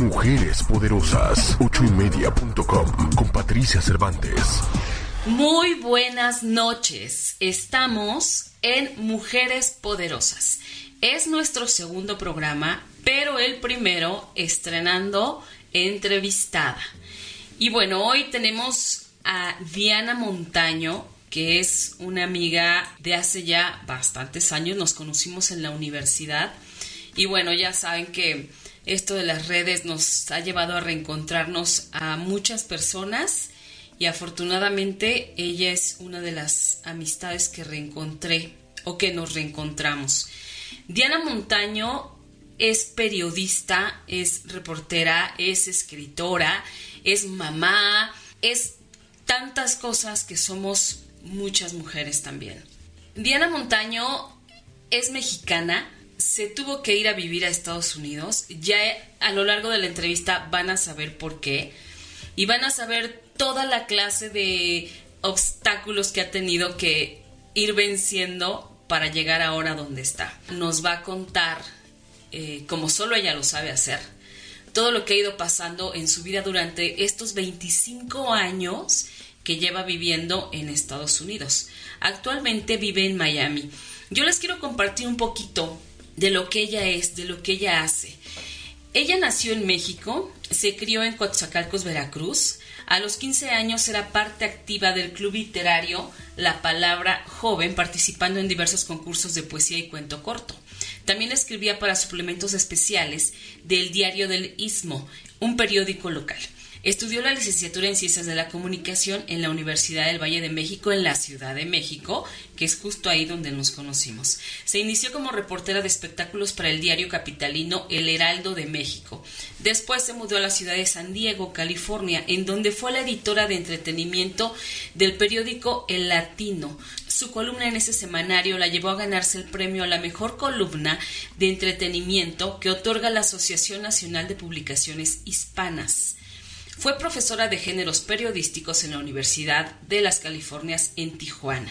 Mujeres poderosas. Ochoymedia.com con Patricia Cervantes. Muy buenas noches. Estamos en Mujeres Poderosas. Es nuestro segundo programa, pero el primero estrenando entrevistada. Y bueno, hoy tenemos a Diana Montaño, que es una amiga de hace ya bastantes años. Nos conocimos en la universidad. Y bueno, ya saben que esto de las redes nos ha llevado a reencontrarnos a muchas personas y afortunadamente ella es una de las amistades que reencontré o que nos reencontramos. Diana Montaño es periodista, es reportera, es escritora, es mamá, es tantas cosas que somos muchas mujeres también. Diana Montaño es mexicana, se tuvo que ir a vivir a Estados Unidos, ya a lo largo de la entrevista van a saber por qué y van a saber toda la clase de obstáculos que ha tenido que ir venciendo para llegar ahora donde está. Nos va a contar, eh, como solo ella lo sabe hacer, todo lo que ha ido pasando en su vida durante estos 25 años que lleva viviendo en Estados Unidos. Actualmente vive en Miami. Yo les quiero compartir un poquito de lo que ella es, de lo que ella hace. Ella nació en México, se crió en Coatzacoalcos, Veracruz, a los 15 años era parte activa del club literario La Palabra Joven, participando en diversos concursos de poesía y cuento corto. También escribía para suplementos especiales del Diario del Istmo, un periódico local. Estudió la licenciatura en Ciencias de la Comunicación en la Universidad del Valle de México en la Ciudad de México, que es justo ahí donde nos conocimos. Se inició como reportera de espectáculos para el diario capitalino El Heraldo de México. Después se mudó a la ciudad de San Diego, California, en donde fue la editora de entretenimiento del periódico El Latino. Su columna en ese semanario la llevó a ganarse el premio a la mejor columna de entretenimiento que otorga la Asociación Nacional de Publicaciones Hispanas. Fue profesora de géneros periodísticos en la Universidad de las Californias en Tijuana.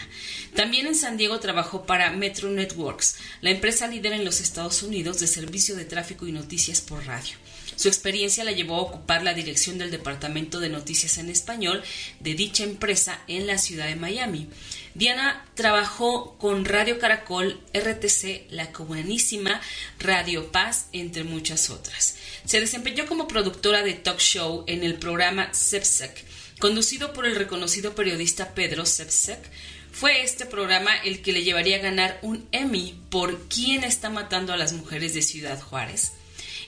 También en San Diego trabajó para Metro Networks, la empresa líder en los Estados Unidos de servicio de tráfico y noticias por radio. Su experiencia la llevó a ocupar la dirección del Departamento de Noticias en Español de dicha empresa en la ciudad de Miami. Diana trabajó con Radio Caracol, RTC, la cubanísima Radio Paz, entre muchas otras. Se desempeñó como productora de talk show en el programa Sepsec, conducido por el reconocido periodista Pedro Sepsec. Fue este programa el que le llevaría a ganar un Emmy por ¿Quién está matando a las mujeres de Ciudad Juárez?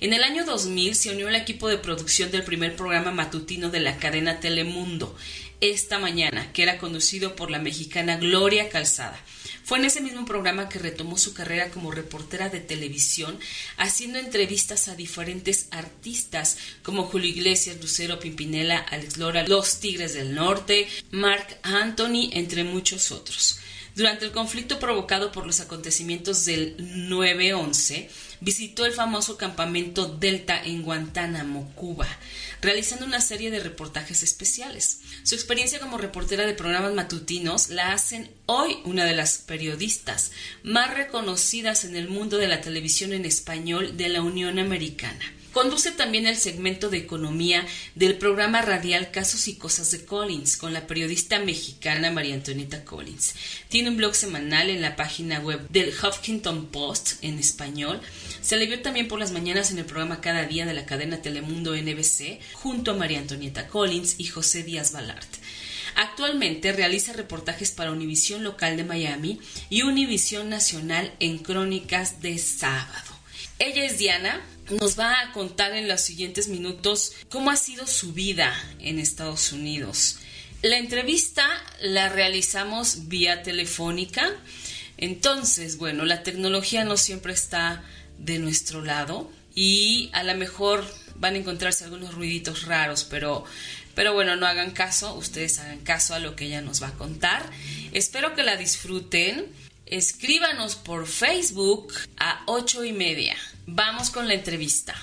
En el año 2000 se unió al equipo de producción del primer programa matutino de la cadena Telemundo, Esta Mañana, que era conducido por la mexicana Gloria Calzada. Fue en ese mismo programa que retomó su carrera como reportera de televisión, haciendo entrevistas a diferentes artistas como Julio Iglesias, Lucero Pimpinela, Alex Lora, Los Tigres del Norte, Mark Anthony, entre muchos otros. Durante el conflicto provocado por los acontecimientos del 9-11, visitó el famoso campamento Delta en Guantánamo, Cuba, realizando una serie de reportajes especiales. Su experiencia como reportera de programas matutinos la hacen hoy una de las periodistas más reconocidas en el mundo de la televisión en español de la Unión Americana. Conduce también el segmento de economía del programa radial Casos y Cosas de Collins con la periodista mexicana María Antonieta Collins. Tiene un blog semanal en la página web del Huffington Post en español. Se le vio también por las mañanas en el programa Cada Día de la cadena Telemundo NBC junto a María Antonieta Collins y José Díaz Balart. Actualmente realiza reportajes para Univisión Local de Miami y Univisión Nacional en Crónicas de Sábado. Ella es Diana, nos va a contar en los siguientes minutos cómo ha sido su vida en Estados Unidos. La entrevista la realizamos vía telefónica, entonces, bueno, la tecnología no siempre está de nuestro lado y a lo mejor van a encontrarse algunos ruiditos raros, pero, pero bueno, no hagan caso, ustedes hagan caso a lo que ella nos va a contar. Espero que la disfruten. Escríbanos por Facebook a ocho y media. Vamos con la entrevista.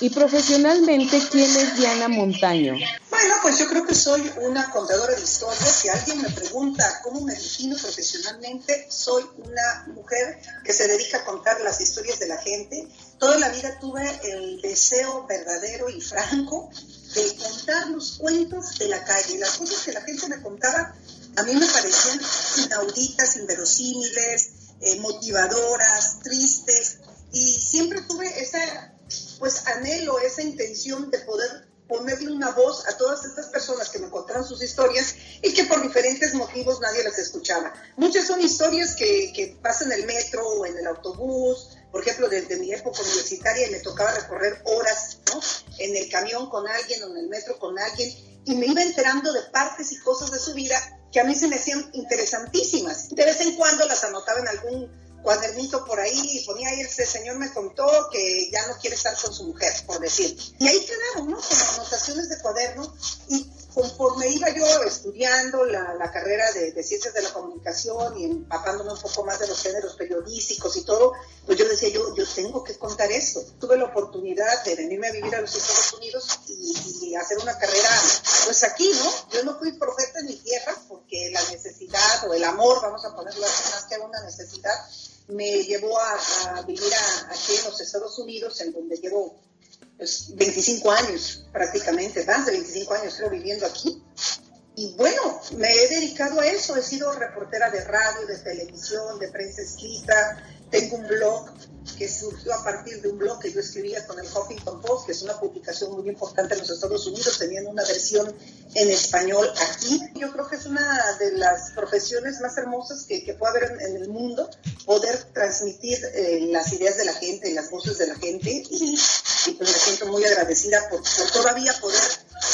Y profesionalmente, ¿quién es Diana Montaño? Bueno, pues yo creo que soy una contadora de historias. Si alguien me pregunta cómo me defino profesionalmente, soy una mujer que se dedica a contar las historias de la gente. Toda la vida tuve el deseo verdadero y franco de contar los cuentos de la calle. Las cosas que la gente me contaba a mí me parecían inauditas, inverosímiles, eh, motivadoras, tristes. Y siempre tuve esa pues anhelo esa intención de poder ponerle una voz a todas estas personas que me contaron sus historias y que por diferentes motivos nadie las escuchaba. Muchas son historias que, que pasan en el metro o en el autobús, por ejemplo, desde mi época universitaria me tocaba recorrer horas en el camión con alguien o en el metro con alguien y me iba enterando de partes y cosas de su vida que a mí se me hacían interesantísimas. De vez en cuando las anotaba en algún cuadernito por ahí y ponía ahí, este señor me contó que ya no quiere estar con su mujer, por decir. Y ahí quedaron, ¿no? Como anotaciones de cuaderno y conforme iba yo estudiando la, la carrera de, de, ciencias de la comunicación y empapándome un poco más de los géneros periodísticos y todo, pues yo decía, yo, yo tengo que contar esto. Tuve la oportunidad de venirme a vivir a los Estados Unidos y, y hacer una carrera, pues aquí, ¿no? Yo no fui profeta en mi tierra porque la necesidad o el amor, vamos a ponerlo así, más que una necesidad, me llevó a, vivir aquí en los Estados Unidos, en donde llevo pues, 25 años prácticamente, más de 25 años creo viviendo aquí. Y bueno, me he dedicado a eso, he sido reportera de radio, de televisión, de prensa escrita, tengo un blog que surgió a partir de un blog que yo escribía con el Huffington Post, que es una publicación muy importante en los Estados Unidos, teniendo una versión en español aquí. Yo creo que es una de las profesiones más hermosas que, que puede haber en, el mundo, poder transmitir eh, las ideas de la gente, las voces de la gente, y, pues me siento muy agradecida por todavía poder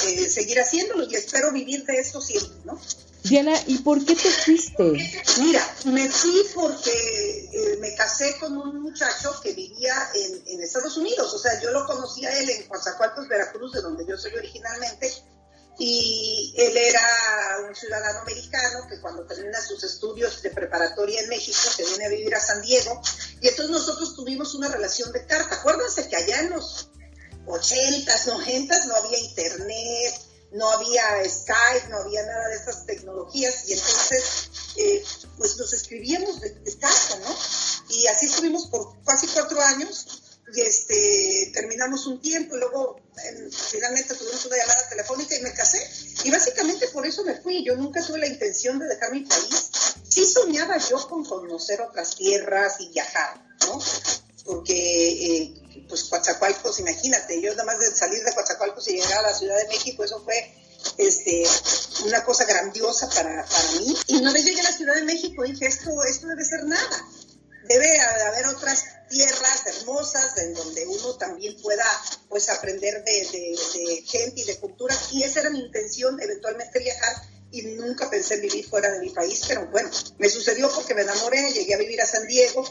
eh, seguir haciéndolo y espero vivir de esto siempre, ¿no? Diana, ¿y por qué te fuiste? Mira, me fui porque eh, me casé con un muchacho que vivía en, en, Estados Unidos. O sea, yo lo conocí a él en Coatzacoalcos, Veracruz, de donde yo soy originalmente. Y él era un ciudadano americano que cuando termina sus estudios de preparatoria en México se viene a vivir a San Diego. Y entonces nosotros tuvimos una relación de carta. Acuérdense que allá en los 80s, 90s no había internet, no había Skype, no había nada de estas tecnologías y entonces eh, pues nos escribíamos de, casa, ¿no? Y así estuvimos por casi cuatro años y este, terminamos un tiempo y luego en, finalmente tuvimos una llamada telefónica y me casé. Y básicamente por eso me fui. Yo nunca tuve la intención de dejar mi país. Sí soñaba yo con conocer otras tierras y viajar, A la Ciudad de México, eso fue este, una cosa grandiosa para, para mí. Y una vez llegué a la Ciudad de México dije, esto, esto debe ser nada. Debe haber otras tierras hermosas en donde uno también pueda pues aprender de, de, gente y de cultura. Y esa era mi intención, eventualmente viajar y nunca pensé en vivir fuera de mi país, pero bueno, me sucedió porque me enamoré, llegué a vivir a San Diego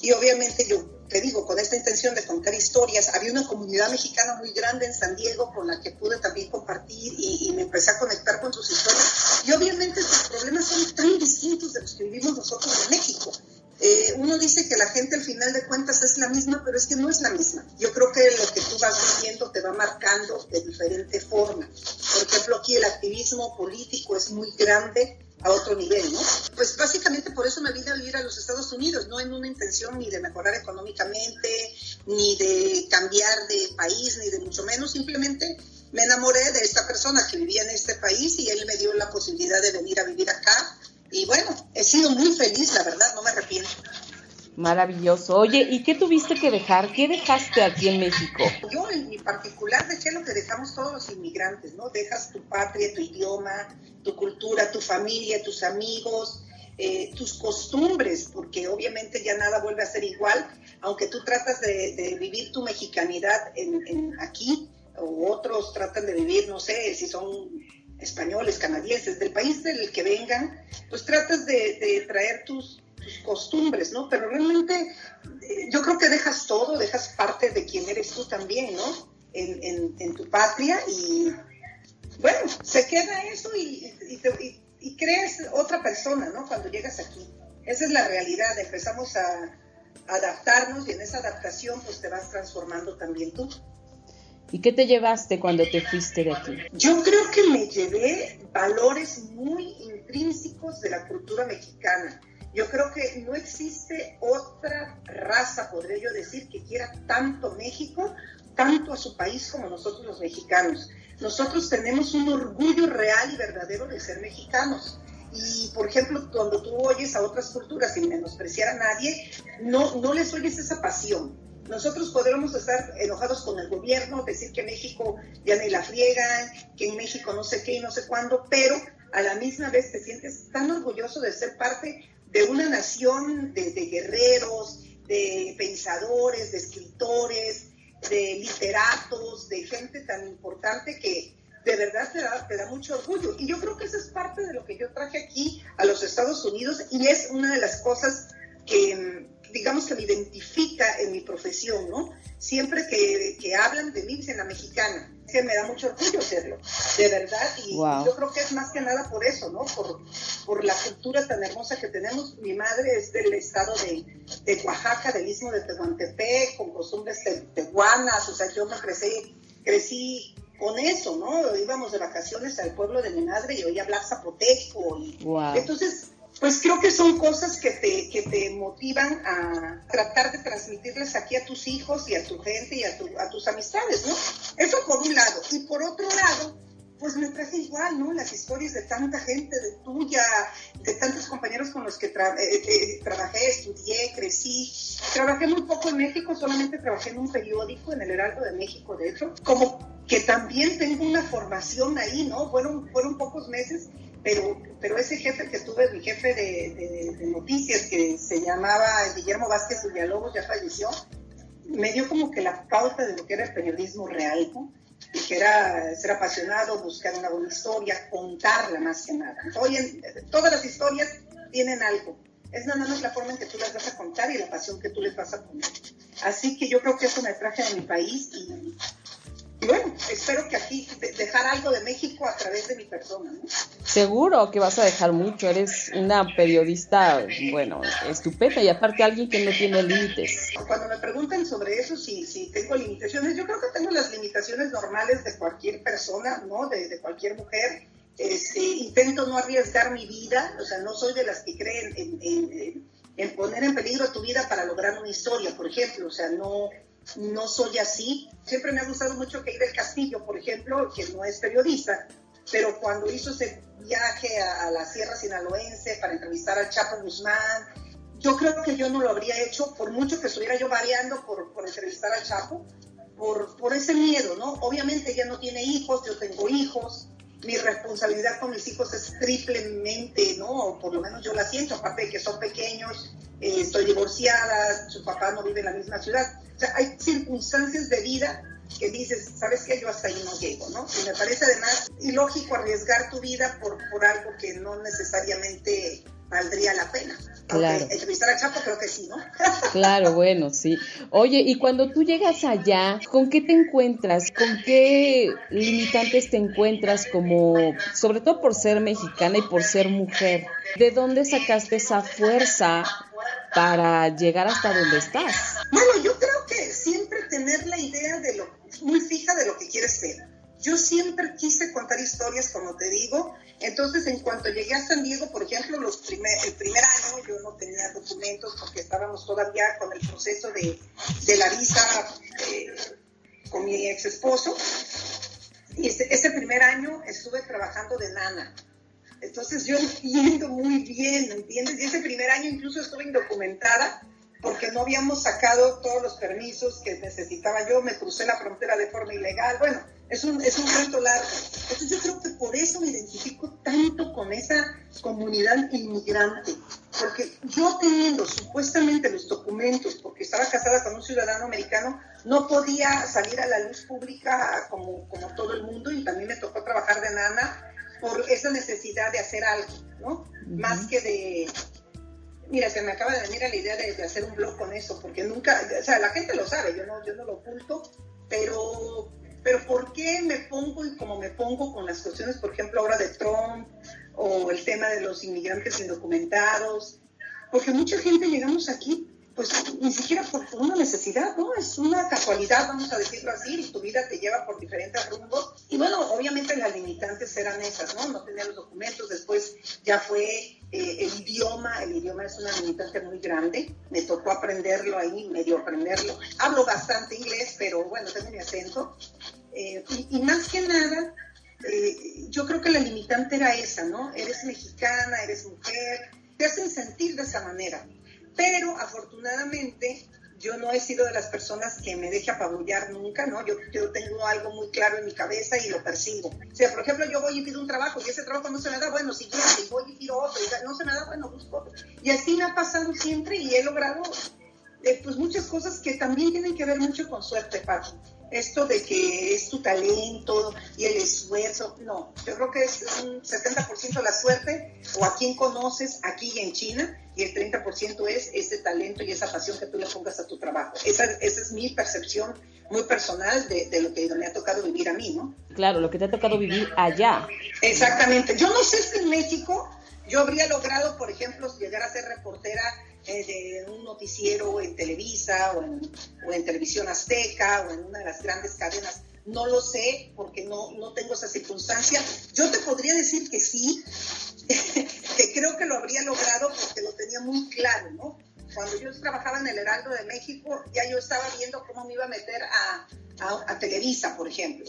y obviamente yo te digo, con esta intención de contar historias, había una comunidad mexicana muy grande en San Diego con la que pude también compartir y, y me empecé a conectar con sus historias. Y obviamente sus problemas son tan distintos de los que vivimos nosotros en México. Eh, uno dice que la gente al final de cuentas es la misma, pero es que no es la misma. Yo creo que lo que tú vas viviendo te va marcando de diferente forma. Por ejemplo, aquí el activismo político es muy grande a otro nivel, ¿no? Pues básicamente por eso me vine a vivir a los Estados Unidos, no en una intención ni de mejorar económicamente, ni de cambiar de país, ni de mucho menos, simplemente me enamoré de esta persona que vivía en este país y él me dio la posibilidad de venir a vivir acá. Y bueno, he sido muy feliz, la verdad, no me arrepiento. Maravilloso. Oye, ¿y qué tuviste que dejar? ¿Qué dejaste aquí en México? Yo en mi particular dejé lo que dejamos todos los inmigrantes, ¿no? Dejas tu patria, tu idioma, tu cultura, tu familia, tus amigos, eh, tus costumbres, porque obviamente ya nada vuelve a ser igual, aunque tú tratas de, vivir tu mexicanidad en, aquí, o otros tratan de vivir, no sé, si son españoles, canadienses, del país del que vengan, pues tratas de, traer tus, costumbres, ¿no? Pero realmente eh, yo creo que dejas todo, dejas parte de quién eres tú también, ¿no? en, tu patria y bueno, se queda eso y, y, crees otra persona, ¿no? Cuando llegas aquí. Esa es la realidad, empezamos a adaptarnos y en esa adaptación pues te vas transformando también tú. ¿Y qué te llevaste cuando te fuiste de aquí? Yo creo que me llevé valores muy intrínsecos de la cultura mexicana. Yo creo que no existe otra raza, podría yo decir, que quiera tanto México, tanto a su país como nosotros los mexicanos. Nosotros tenemos un orgullo real y verdadero de ser mexicanos. Y, por ejemplo, cuando tú oyes a otras culturas sin menospreciar a nadie, no, no les oyes esa pasión nosotros podremos estar enojados con el gobierno, decir que México ya ni la friegan, que en México no sé qué y no sé cuándo, pero a la misma vez te sientes tan orgulloso de ser parte de una nación de, guerreros, de pensadores, de escritores, de literatos, de gente tan importante que de verdad te da, te da, mucho orgullo. Y yo creo que eso es parte de lo que yo traje aquí a los Estados Unidos y es una de las cosas que, digamos que me identifica en mi profesión, ¿no? Siempre que, que hablan de mí, dicen la mexicana, que me da mucho orgullo serlo, de verdad, y, yo creo que es más que nada por eso, ¿no? Por, por la cultura tan hermosa que tenemos. Mi madre es del estado de, de Oaxaca, del istmo de Tehuantepec, con costumbres tehuanas, o sea, yo me crecí, crecí con eso, ¿no? Íbamos de vacaciones al pueblo de mi madre y oía hablar zapoteco, y entonces pues creo que son cosas que te, que te motivan a tratar de transmitirles aquí a tus hijos y a tu gente y a, a tus amistades, ¿no? Eso por un lado. Y por otro lado, pues me traje igual, ¿no? Las historias de tanta gente, de tuya, de tantos compañeros con los que eh, eh, trabajé, estudié, crecí. Trabajé muy poco en México, solamente trabajé en un periódico, en el Heraldo de México, de hecho, como que también tengo una formación ahí, ¿no? Fueron, fueron pocos meses pero, pero ese jefe que tuve, mi jefe de, noticias, que se llamaba Guillermo Vázquez Villalobos, ya falleció, me dio como que la pauta de lo que era el periodismo real, ¿no? y que era ser apasionado, buscar una buena historia, contarla más que nada. Hoy todas las historias tienen algo. Es nada más la forma en que tú las vas a contar y la pasión que tú les vas a poner. Así que yo creo que eso me traje de mi país y bueno, espero que aquí dejar algo de México a través de mi persona. ¿no? Seguro que vas a dejar mucho, eres una periodista, bueno, estupenda y aparte alguien que no tiene límites. Cuando me preguntan sobre eso, si, si tengo limitaciones, yo creo que tengo las limitaciones normales de cualquier persona, ¿no? De, de cualquier mujer. Este, intento no arriesgar mi vida, o sea, no soy de las que creen en, en, en poner en peligro tu vida para lograr una historia, por ejemplo, o sea, no no soy así. Siempre me ha gustado mucho que del Castillo, por ejemplo, que no es periodista, pero cuando hizo ese viaje a, la Sierra Sinaloense para entrevistar al Chapo Guzmán, yo creo que yo no lo habría hecho, por mucho que estuviera yo variando por, por entrevistar al Chapo, por, por ese miedo, ¿no? Obviamente ella no tiene hijos, yo tengo hijos, mi responsabilidad con mis hijos es triplemente, ¿no? Por lo menos yo la siento, aparte de que son pequeños, eh, estoy divorciada, su papá no vive en la misma ciudad. O sea, hay circunstancias de vida que dices, ¿sabes qué? Yo hasta ahí no llego, ¿no? Y me parece además ilógico arriesgar tu vida por, por algo que no necesariamente valdría la pena. Claro. entrevistar a Chapo creo que sí, ¿no? claro, bueno, sí. Oye, y cuando tú llegas allá, ¿con qué te encuentras? ¿Con qué limitantes te encuentras como, sobre todo por ser mexicana y por ser mujer? ¿De dónde sacaste esa fuerza para llegar hasta donde estás? Bueno, yo creo que siempre tener la idea de lo, muy fija de lo que quieres ser. Yo siempre quise contar historias, como te digo, entonces, en cuanto llegué a San Diego, por ejemplo, los primer, el primer año yo no tenía documentos porque estábamos todavía con el proceso de, de la visa eh, con mi ex esposo. Y ese, ese, primer año estuve trabajando de nana. Entonces yo entiendo muy bien, ¿entiendes? Y ese primer año incluso estuve indocumentada porque no habíamos sacado todos los permisos que necesitaba yo, me crucé la frontera de forma ilegal. Bueno, es un, es un reto largo. Entonces yo creo que por eso me identifico tanto con esa comunidad inmigrante, porque yo teniendo supuestamente los documentos, porque estaba casada con un ciudadano americano, no podía salir a la luz pública como, como todo el mundo y también me tocó trabajar de nana por esa necesidad de hacer algo, ¿no? Más que de... Mira, se me acaba de venir a la idea de, de, hacer un blog con eso, porque nunca, o sea, la gente lo sabe, yo no, yo no lo oculto, pero pero ¿por qué me pongo y como me pongo con las cuestiones, por ejemplo, ahora de Trump o el tema de los inmigrantes indocumentados? Porque mucha gente llegamos aquí pues ni siquiera por, una necesidad, ¿no? Es una casualidad, vamos a decirlo así, y tu vida te lleva por diferentes rumbos. Y bueno, obviamente las limitantes eran esas, ¿no? No tenía los documentos, después ya fue eh, el idioma, el idioma es una limitante muy grande, me tocó aprenderlo ahí, medio aprenderlo. Hablo bastante inglés, pero bueno, tengo mi acento. Eh, y, más que nada, eh, yo creo que la limitante era esa, ¿no? Eres mexicana, eres mujer, te hacen sentir de esa manera pero afortunadamente yo no he sido de las personas que me deje apabullar nunca, ¿no? Yo, yo tengo algo muy claro en mi cabeza y lo persigo. O sea, por ejemplo, yo voy y pido un trabajo y ese trabajo no se me da, bueno, siguiente, y voy y pido otro, y no se me da, bueno, busco otro. Y así me ha pasado siempre y he logrado eh, pues muchas cosas que también tienen que ver mucho con suerte, Pati esto de que es tu talento y el esfuerzo, no, yo creo que es un 70% la suerte o a quien conoces aquí y en China y el 30% es ese talento y esa pasión que tú le pongas a tu trabajo. Esa, esa es mi percepción muy personal de, de, lo que me ha tocado vivir a mí, ¿no? Claro, lo que te ha tocado vivir allá. Exactamente. Yo no sé si en México yo habría logrado, por ejemplo, llegar a ser reportera de un noticiero en Televisa o en, Televisión Azteca o en una de las grandes cadenas. No lo sé porque no, no tengo esa circunstancia. Yo te podría decir que sí, que creo que lo habría logrado porque lo tenía muy claro, ¿no? Cuando yo trabajaba en el Heraldo de México, ya yo estaba viendo cómo me iba a meter a, a Televisa, por ejemplo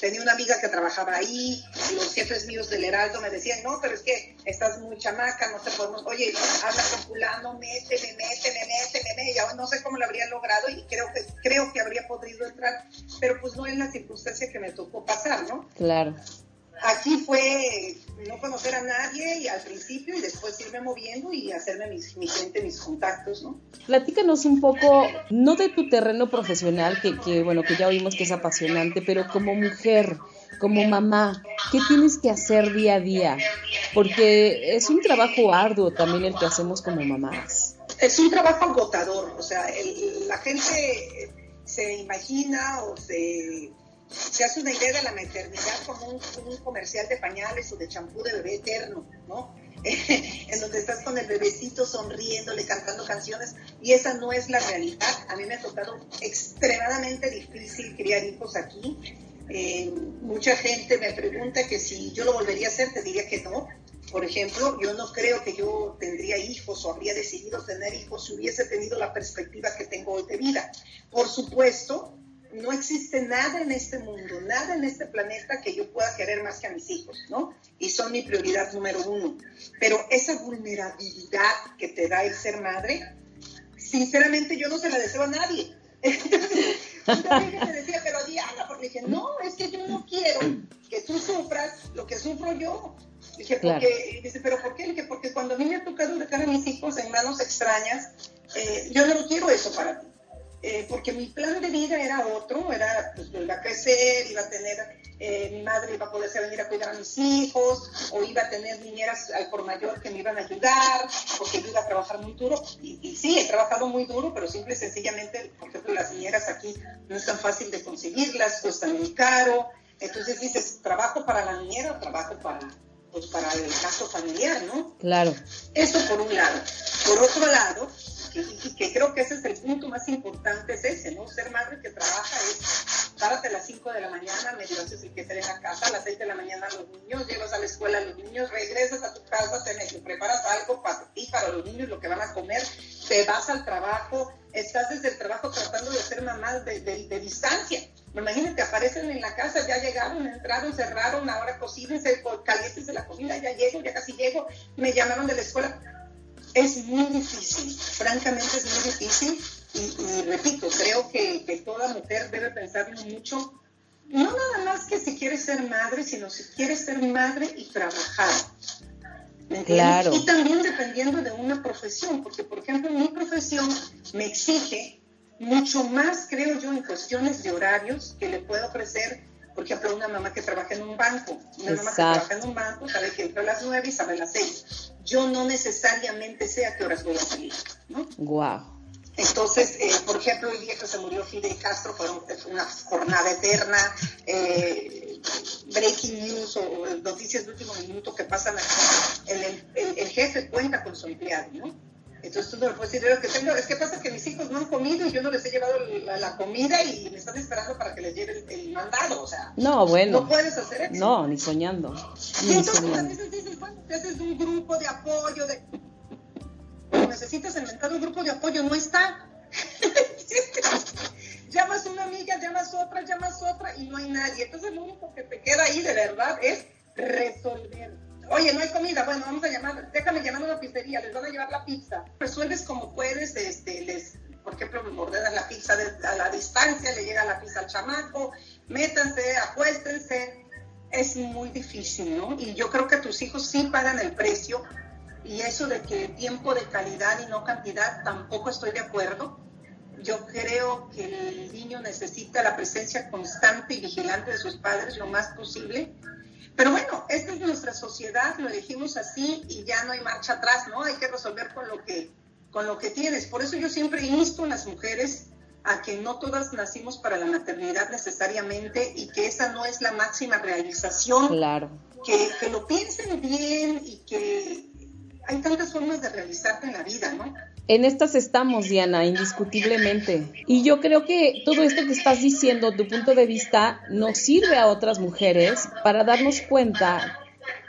tenía una amiga que trabajaba ahí y los jefes míos del Heraldo me decían, no, pero es que estás muy chamaca, no te podemos, oye, habla con fulano, méteme, méteme, méteme, méteme, ya no sé cómo lo habría logrado y creo que, creo que habría podido entrar, pero pues no es la circunstancia que me tocó pasar, ¿no? Claro. Aquí fue no conocer a nadie y al principio y después irme moviendo y hacerme mis, mi gente, mis contactos, ¿no? Platícanos un poco, no de tu terreno profesional, que, que bueno, que ya oímos que es apasionante, pero como mujer, como mamá, ¿qué tienes que hacer día a día? Porque es un trabajo arduo también el que hacemos como mamás. Es un trabajo agotador, o sea, la gente se imagina o se se hace una idea de la maternidad como un, comercial de pañales o de champú de bebé eterno, ¿no? en donde estás con el bebecito sonriéndole, cantando canciones, y esa no es la realidad. A mí me ha tocado extremadamente difícil criar hijos aquí. Eh, mucha gente me pregunta que si yo lo volvería a hacer, te diría que no. Por ejemplo, yo no creo que yo tendría hijos o habría decidido tener hijos si hubiese tenido la perspectiva que tengo hoy de vida. Por supuesto, no existe nada en este mundo, nada en este planeta que yo pueda querer más que a mis hijos, ¿no? Y son mi prioridad número uno. Pero esa vulnerabilidad que te da el ser madre, sinceramente yo no se la deseo a nadie. Entonces, me decía, pero Diana, porque dije, no, es que yo no quiero que tú sufras lo que sufro yo. Dije, porque, dice, pero ¿por qué? Dije, porque cuando a mí me ha tocado dejar a mis hijos en manos extrañas, eh, yo no quiero eso para ti. Eh, porque mi plan de vida era otro, era, pues yo iba a crecer, iba a tener, eh, mi madre iba a poderse venir a cuidar a mis hijos, o iba a tener niñeras al por mayor que me iban a ayudar, porque yo iba a trabajar muy duro, y, sí, he trabajado muy duro, pero simple y sencillamente, por ejemplo, las niñeras aquí no es tan fácil de conseguirlas, cuestan muy caro, entonces dices, trabajo para la niñera o trabajo para, pues para el gasto familiar, ¿no? Claro. Eso por un lado. Por otro lado, y que creo que ese es el punto más importante, es ese, ¿no? Ser madre que trabaja es párate a las 5 de la mañana, medio haces el que te en la casa, a las 6 de la mañana a los niños, llevas a la escuela a los niños, regresas a tu casa, te, preparas algo para ti, para los niños, lo que van a comer, te vas al trabajo, estás desde el trabajo tratando de ser mamá de, de, distancia. Imagínate, aparecen en la casa, ya llegaron, entraron, cerraron, ahora cocínense, calientes de la comida, ya llego, ya casi llego, me llamaron de la escuela es muy difícil, francamente es muy difícil y, repito, creo que, que, toda mujer debe pensarlo mucho, no nada más que si quiere ser madre, sino si quiere ser madre y trabajar. claro. Y también dependiendo de una profesión, porque por ejemplo mi profesión me exige mucho más, creo yo, en cuestiones de horarios que le puedo ofrecer por ejemplo, una mamá que trabaja en un banco, una mamá que trabaja en un banco sabe que entra a las 9 y sale a las 6. Yo no necesariamente sé a qué horas voy a salir, ¿no? Wow. Entonces, eh, por ejemplo, el día que se murió Fidel Castro fue una jornada eterna, eh, breaking news o noticias de último minuto que pasan el, el, el, jefe cuenta con su empleado, ¿no? Entonces tú no le puedes decir, lo que tengo, es que pasa que mis hijos no han comido y yo no les he llevado la, comida y me están esperando para que les lleve el, mandado, o sea. No, bueno. No puedes hacer eso. No, ni soñando. y entonces a veces dices, bueno, te haces un grupo de apoyo, de... necesitas inventar un grupo de apoyo, no está. llamas una amiga, llamas otra, llamas otra y no hay nadie. Entonces lo único que te queda ahí de verdad es resolver Oye, no hay comida, bueno, vamos a llamar, déjame llamar a una pizzería, les van a llevar la pizza. Resuelves como puedes, este, les, por ejemplo, ordenas la pizza a la distancia, le llega la pizza al chamaco, métanse, acuéstense. Es muy difícil, ¿no? Y yo creo que tus hijos sí pagan el precio y eso de que tiempo de calidad y no cantidad, tampoco estoy de acuerdo. Yo creo que el niño necesita la presencia constante y vigilante de sus padres lo más posible pero bueno, esta es nuestra sociedad, lo elegimos así y ya no hay marcha atrás, ¿no? Hay que resolver con lo que, con lo que tienes. Por eso yo siempre insto a las mujeres a que no todas nacimos para la maternidad necesariamente y que esa no es la máxima realización. Claro. Que, que lo piensen bien y que hay tantas formas de realizarte en la vida, ¿no? En estas estamos, Diana, indiscutiblemente. Y yo creo que todo esto que estás diciendo, tu punto de vista, nos sirve a otras mujeres para darnos cuenta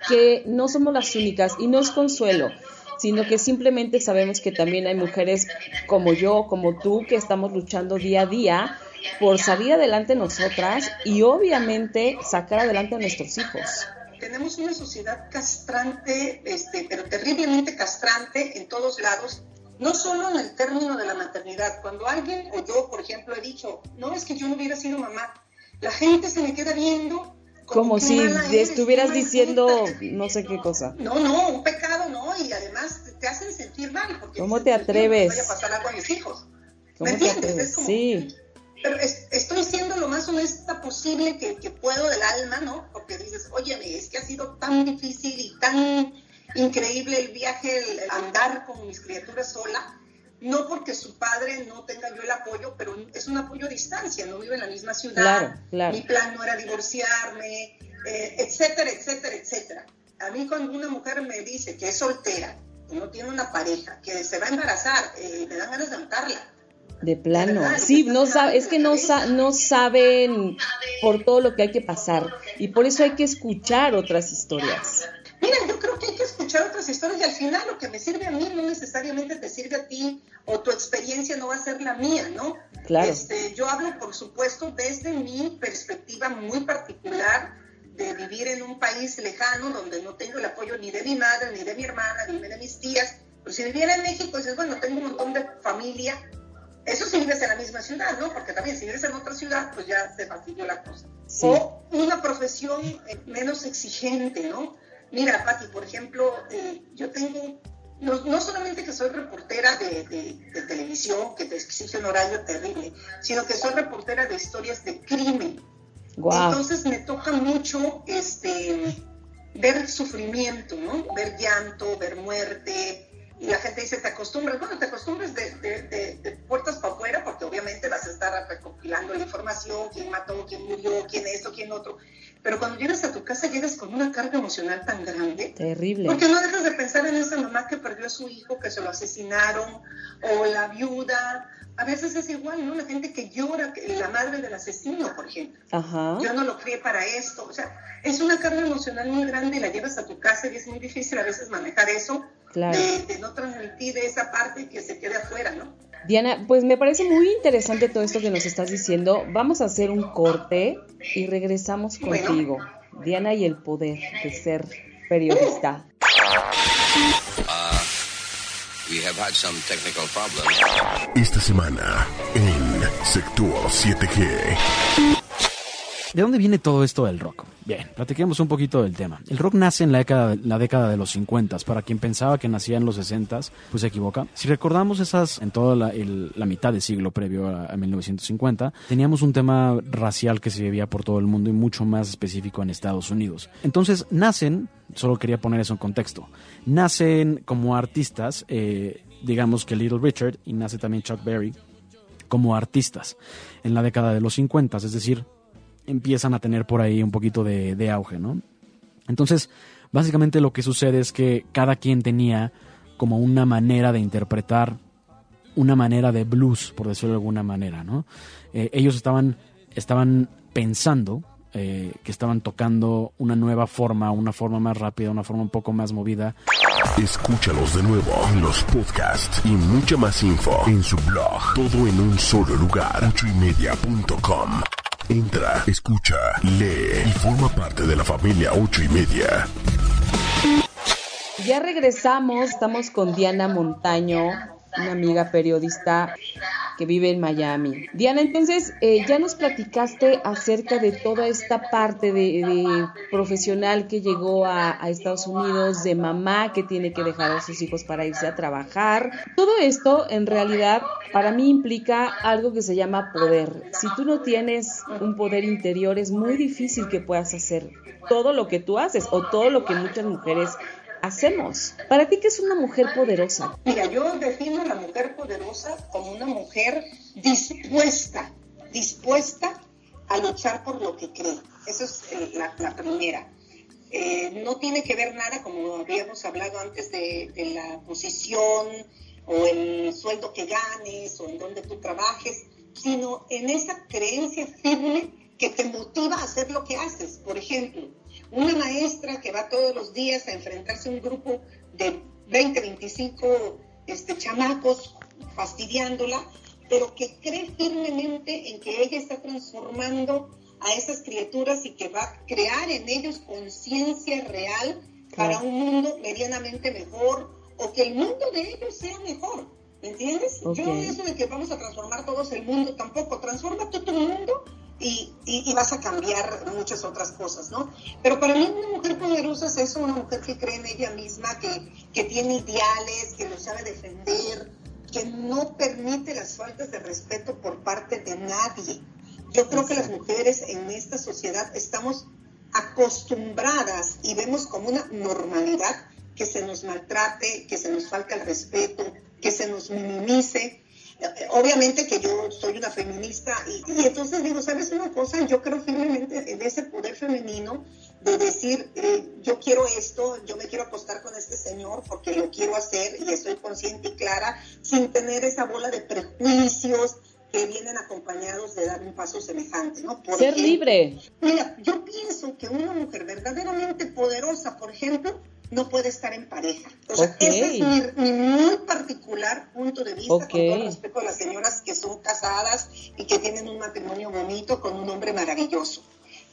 que no somos las únicas y no es consuelo, sino que simplemente sabemos que también hay mujeres como yo, como tú, que estamos luchando día a día por salir adelante nosotras y obviamente sacar adelante a nuestros hijos tenemos una sociedad castrante, este, pero terriblemente castrante en todos lados, no solo en el término de la maternidad. Cuando alguien, o yo, por ejemplo, he dicho, no es que yo no hubiera sido mamá, la gente se me queda viendo. Como, si estuvieras diciendo no sé qué cosa. No, no, un pecado, no, y además te hacen sentir mal. Porque ¿Cómo te atreves? Voy a pasar algo a mis hijos. ¿Me entiendes? sí. Pero estoy siendo lo más honesta posible que, que puedo del alma, ¿no? Porque dices, oye, es que ha sido tan difícil y tan increíble el viaje, el andar con mis criaturas sola, no porque su padre no tenga yo el apoyo, pero es un apoyo a distancia, no vive en la misma ciudad, mi plan no era divorciarme, eh, etcétera, etcétera, etcétera. A mí cuando una mujer me dice que es soltera, que no tiene una pareja, que se va a embarazar, eh, me dan ganas de matarla. De plano, sí, no sabe, es que no, no saben por todo lo que hay que pasar y por eso hay que escuchar otras historias. Mira, yo creo que hay que escuchar otras historias y al final lo que me sirve a mí no necesariamente te sirve a ti o tu experiencia no va a ser la mía, ¿no? Claro. Este, yo hablo, por supuesto, desde mi perspectiva muy particular de vivir en un país lejano donde no tengo el apoyo ni de mi madre, ni de mi hermana, ni de mis tías. Pero si viviera en México, dices, bueno, tengo un montón de familia. Eso si vives en la misma ciudad, ¿no? Porque también si vives en otra ciudad, pues ya se fastidió la cosa. O una profesión eh, menos exigente, ¿no? Mira, Pati, por ejemplo, eh, yo tengo, no, solamente que soy reportera de, televisión, que te exige un horario terrible, sino que soy reportera de historias de crimen. Entonces me toca mucho este, ver sufrimiento, ¿no? Ver llanto, ver muerte, y la gente dice, te acostumbras, bueno, te acostumbras de, de, puertas para afuera, porque obviamente vas a estar recopilando la información, quién mató, quién murió, quién esto, quién otro, pero cuando llegas a tu casa llegas con una carga emocional tan grande. Terrible. Porque no dejas de pensar en esa mamá que perdió a su hijo, que se lo asesinaron, o la viuda. A veces es igual, ¿no? La gente que llora, la madre del asesino, por ejemplo. Ajá. Yo no lo crié para esto. O sea, es una carga emocional muy grande y la llevas a tu casa y es muy difícil a veces manejar eso. Claro. De, no transmitir esa parte y que se quede afuera, ¿no? Diana, pues me parece muy interesante todo esto que nos estás diciendo. Vamos a hacer un corte y regresamos contigo. Diana y el poder de ser periodista. Esta semana en Sector 7G. ¿De dónde viene todo esto del rock? Bien, platiquemos un poquito del tema. El rock nace en la década, la década de los 50. Para quien pensaba que nacía en los 60, pues se equivoca. Si recordamos esas, en toda la, mitad del siglo previo a, a, 1950, teníamos un tema racial que se vivía por todo el mundo y mucho más específico en Estados Unidos. Entonces nacen, solo quería poner eso en contexto, nacen como artistas eh, digamos que Little Richard y nace también Chuck Berry como artistas en la década de los 50, es decir, empiezan a tener por ahí un poquito de, auge, ¿no? Entonces, básicamente lo que sucede es que cada quien tenía como una manera de interpretar una manera de blues, por decirlo de alguna manera, ¿no? Eh, ellos estaban, estaban pensando eh, que estaban tocando una nueva forma, una forma más rápida, una forma un poco más movida. Escúchalos de nuevo en los podcasts y mucha más info en su blog. Todo en un solo lugar. ochoymedia.com. Entra, escucha, lee y forma parte de la familia ocho y media. Ya regresamos, estamos con Diana Montaño, una amiga periodista que vive en Miami. Diana, entonces eh, ya nos platicaste acerca de toda esta parte de, profesional que llegó a, a, Estados Unidos, de mamá que tiene que dejar a sus hijos para irse a trabajar. Todo esto en realidad para mí implica algo que se llama poder. Si tú no tienes un poder interior es muy difícil que puedas hacer todo lo que tú haces o todo lo que muchas mujeres hacemos. ¿Para ti qué es una mujer poderosa? Mira, yo defino a la mujer poderosa como una mujer dispuesta, dispuesta a luchar por lo que cree. Esa es eh, la, la primera. Eh, no tiene que ver nada, como habíamos hablado antes, de, de, la posición o el sueldo que ganes o en donde tú trabajes, sino en esa creencia firme que te motiva a hacer lo que haces. Por ejemplo, una maestra que va todos los días a enfrentarse a un grupo de 20, 25 este, chamacos fastidiándola, pero que cree firmemente en que ella está transformando a esas criaturas y que va a crear en ellos conciencia real para un mundo medianamente mejor o que el mundo de ellos sea mejor. ¿Me entiendes? Okay. Yo eso de que vamos a transformar todos el mundo tampoco. Transforma tú tu mundo y, y, y, vas a cambiar muchas otras cosas, ¿no? Pero para mí una mujer poderosa es eso, una mujer que cree en ella misma, que, que tiene ideales, que lo sabe defender, que no permite las faltas de respeto por parte de nadie. Yo creo que las mujeres en esta sociedad estamos acostumbradas y vemos como una normalidad que se nos maltrate, que se nos falta el respeto, que se nos minimice obviamente que yo soy una feminista y, y, entonces digo, ¿sabes una cosa? Yo creo firmemente en ese poder femenino de decir, eh, yo quiero esto, yo me quiero acostar con este señor porque lo quiero hacer y estoy consciente y clara, sin tener esa bola de prejuicios que vienen acompañados de dar un paso semejante, ¿no? Porque, Ser libre. Mira, yo pienso que una mujer verdaderamente poderosa, por ejemplo, no puede estar en pareja. O sea, okay. ese es mi, mi, muy particular punto de vista okay. con todo respeto a las señoras que son casadas y que tienen un matrimonio bonito con un hombre maravilloso.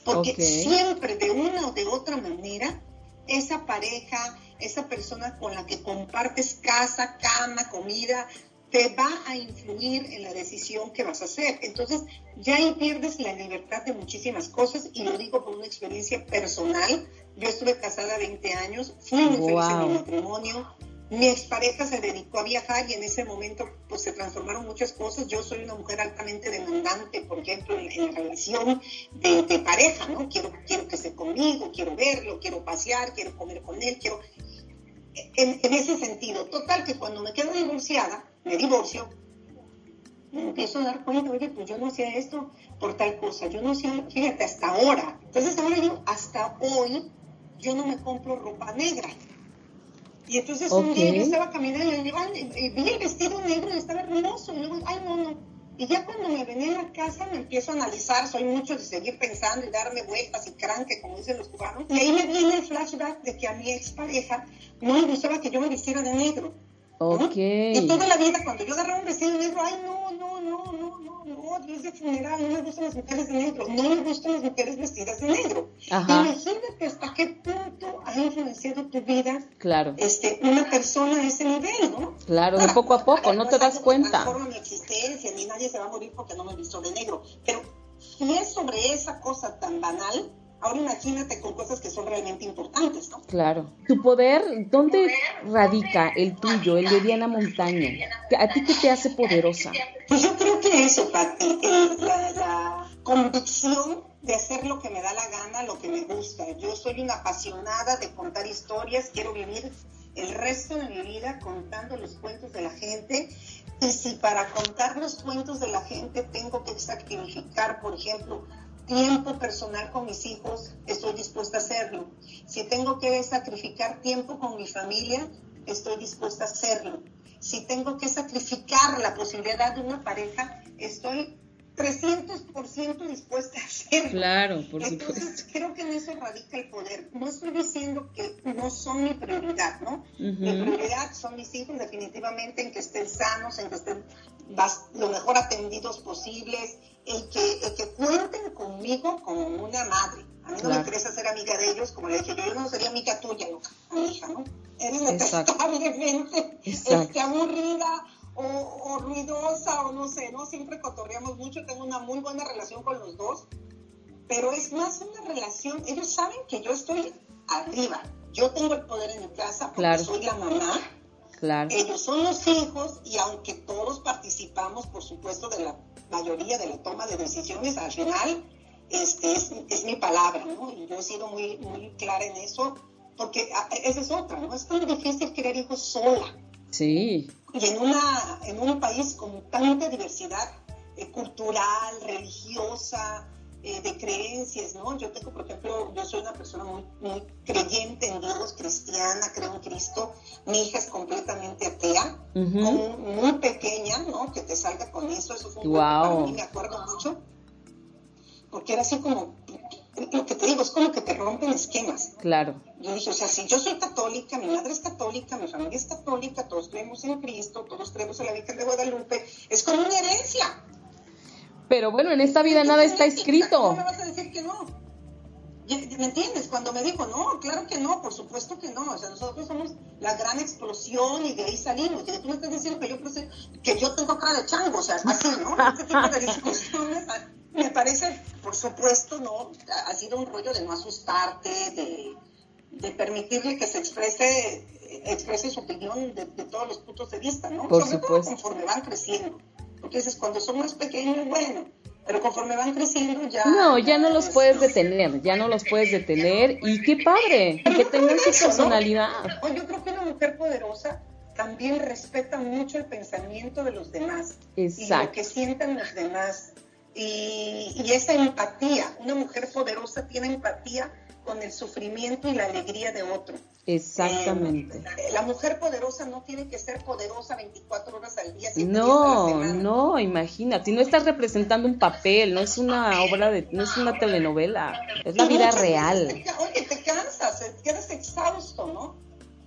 Porque okay. siempre, de una o de otra manera, esa pareja, esa persona con la que compartes casa, cama, comida, te va a influir en la decisión que vas a hacer. Entonces, ya ahí pierdes la libertad de muchísimas cosas y lo digo por una experiencia personal. Yo estuve casada 20 años, fui muy wow. feliz en mi matrimonio. Mi expareja se dedicó a viajar y en ese momento pues se transformaron muchas cosas. Yo soy una mujer altamente demandante, por ejemplo, en, en la relación de, de, pareja, ¿no? Quiero, quiero que esté conmigo, quiero verlo, quiero pasear, quiero comer con él, quiero... En, en ese sentido, total que cuando me quedo divorciada, me divorcio, me empiezo a dar cuenta, oye, pues yo no hacía esto por tal cosa, yo no hacía, fíjate, hasta ahora. Entonces ahora yo, hasta hoy, yo no me compro ropa negra. Y entonces okay. un día yo estaba caminando y digo, ay, vi el vestido negro y estaba hermoso. Y luego, ay, no, no. Y ya cuando me venía a la casa me empiezo a analizar, soy mucho de seguir pensando y darme vueltas y cranque, como dicen los cubanos. Y ahí me viene el flashback de que a mi expareja no le gustaba que yo me vistiera de negro. Okay. Y toda la vida, cuando yo agarraba un vestido negro, ay, no, no, no, no, no, no, Dios de funeral, no me gustan las mujeres de negro, no me gustan las mujeres vestidas de negro. Ajá. Imagínate hasta qué punto ha influenciado tu vida claro. este, una persona a ese nivel, ¿no? Claro, de poco a poco, no te das cuenta. No mi existencia, ni nadie se va a morir porque no me visto de negro. Pero si es sobre esa cosa tan banal, Ahora imagínate con cosas que son realmente importantes, ¿no? Claro. ¿Tu poder, dónde radica el tuyo, el de Diana Montaño? ¿A ti qué te hace poderosa? Pues yo creo que eso, Pati, eh, la, la convicción de hacer lo que me da la gana, lo que me gusta. Yo soy una apasionada de contar historias, quiero vivir el resto de mi vida contando los cuentos de la gente. Y si para contar los cuentos de la gente tengo que sacrificar, por ejemplo, tiempo personal con mis hijos, estoy dispuesta a hacerlo. Si tengo que sacrificar tiempo con mi familia, estoy dispuesta a hacerlo. Si tengo que sacrificar la posibilidad de una pareja, estoy 300% dispuesta a hacerlo. Claro, por Entonces, creo que en eso radica el poder. No estoy diciendo que no son mi prioridad, ¿no? Mi prioridad son mis hijos, definitivamente, en que estén sanos, en que estén lo mejor atendidos posibles, en que, que cuenten conmigo como una madre. A mí no me interesa ser amiga de ellos, como le dije, yo no sería amiga tuya, no, hija, ¿no? Eres detestablemente este, aburrida o, ruidosa o no sé, ¿no? Siempre cotorreamos mucho, tengo una muy buena relación con los dos, pero es más una relación, ellos saben que yo estoy arriba, yo tengo el poder en mi casa porque soy la mamá, claro. ellos son los hijos y aunque todos participamos, por supuesto, de la mayoría de la toma de decisiones, al final este, es, es mi palabra, ¿no? Y yo he sido muy, muy clara en eso, porque ah, esa es otra, ¿no? Es tan difícil querer hijos sola. Sí. Y en, una, en un país con tanta diversidad eh, cultural, religiosa, eh, de creencias, ¿no? Yo tengo, por ejemplo, yo soy una persona muy, muy creyente en Dios, cristiana, creo en Cristo. Mi hija es completamente atea, muy pequeña, ¿no? Que te salga con eso, eso fue un wow. para mí, me acuerdo mucho. Porque era así como, lo que te digo, es como que te rompen esquemas. Claro. Yo dije, o sea, si yo soy católica, mi madre es católica, mi familia es católica, todos creemos en Cristo, todos creemos en la Virgen de Guadalupe, es como una herencia. Pero bueno, en esta vida nada está escrito. ¿Cómo me vas a decir que no? ¿Me entiendes? Cuando me dijo, no, claro que no, por supuesto que no. O sea, nosotros somos la gran explosión y de ahí salimos. Y tú me estás diciendo que yo, que yo tengo cara de chango, o sea, así, ¿no? Este tipo de discusiones me parece, por supuesto, ¿no? Ha sido un rollo de no asustarte, de, de permitirle que se exprese, exprese su opinión de, todos los puntos de vista, ¿no? Por Sobre supuesto. todo conforme van creciendo. Porque dices, cuando son más pequeños, bueno, pero conforme van creciendo ya... No, ya no los puedes detener, ya no los puedes detener y qué padre, que tengan su personalidad. Yo creo que una mujer poderosa también respeta mucho el pensamiento de los demás Exacto. y lo que sientan los demás y, esa empatía, una mujer poderosa tiene empatía con el sufrimiento y la alegría de otro. Exactamente. Eh, la mujer poderosa no tiene que ser poderosa 24 horas al día. No, no, imagínate, no estás representando un papel, no es una obra de, no es una telenovela, es la vida real. oye, te cansas, quedas exhausto, ¿no?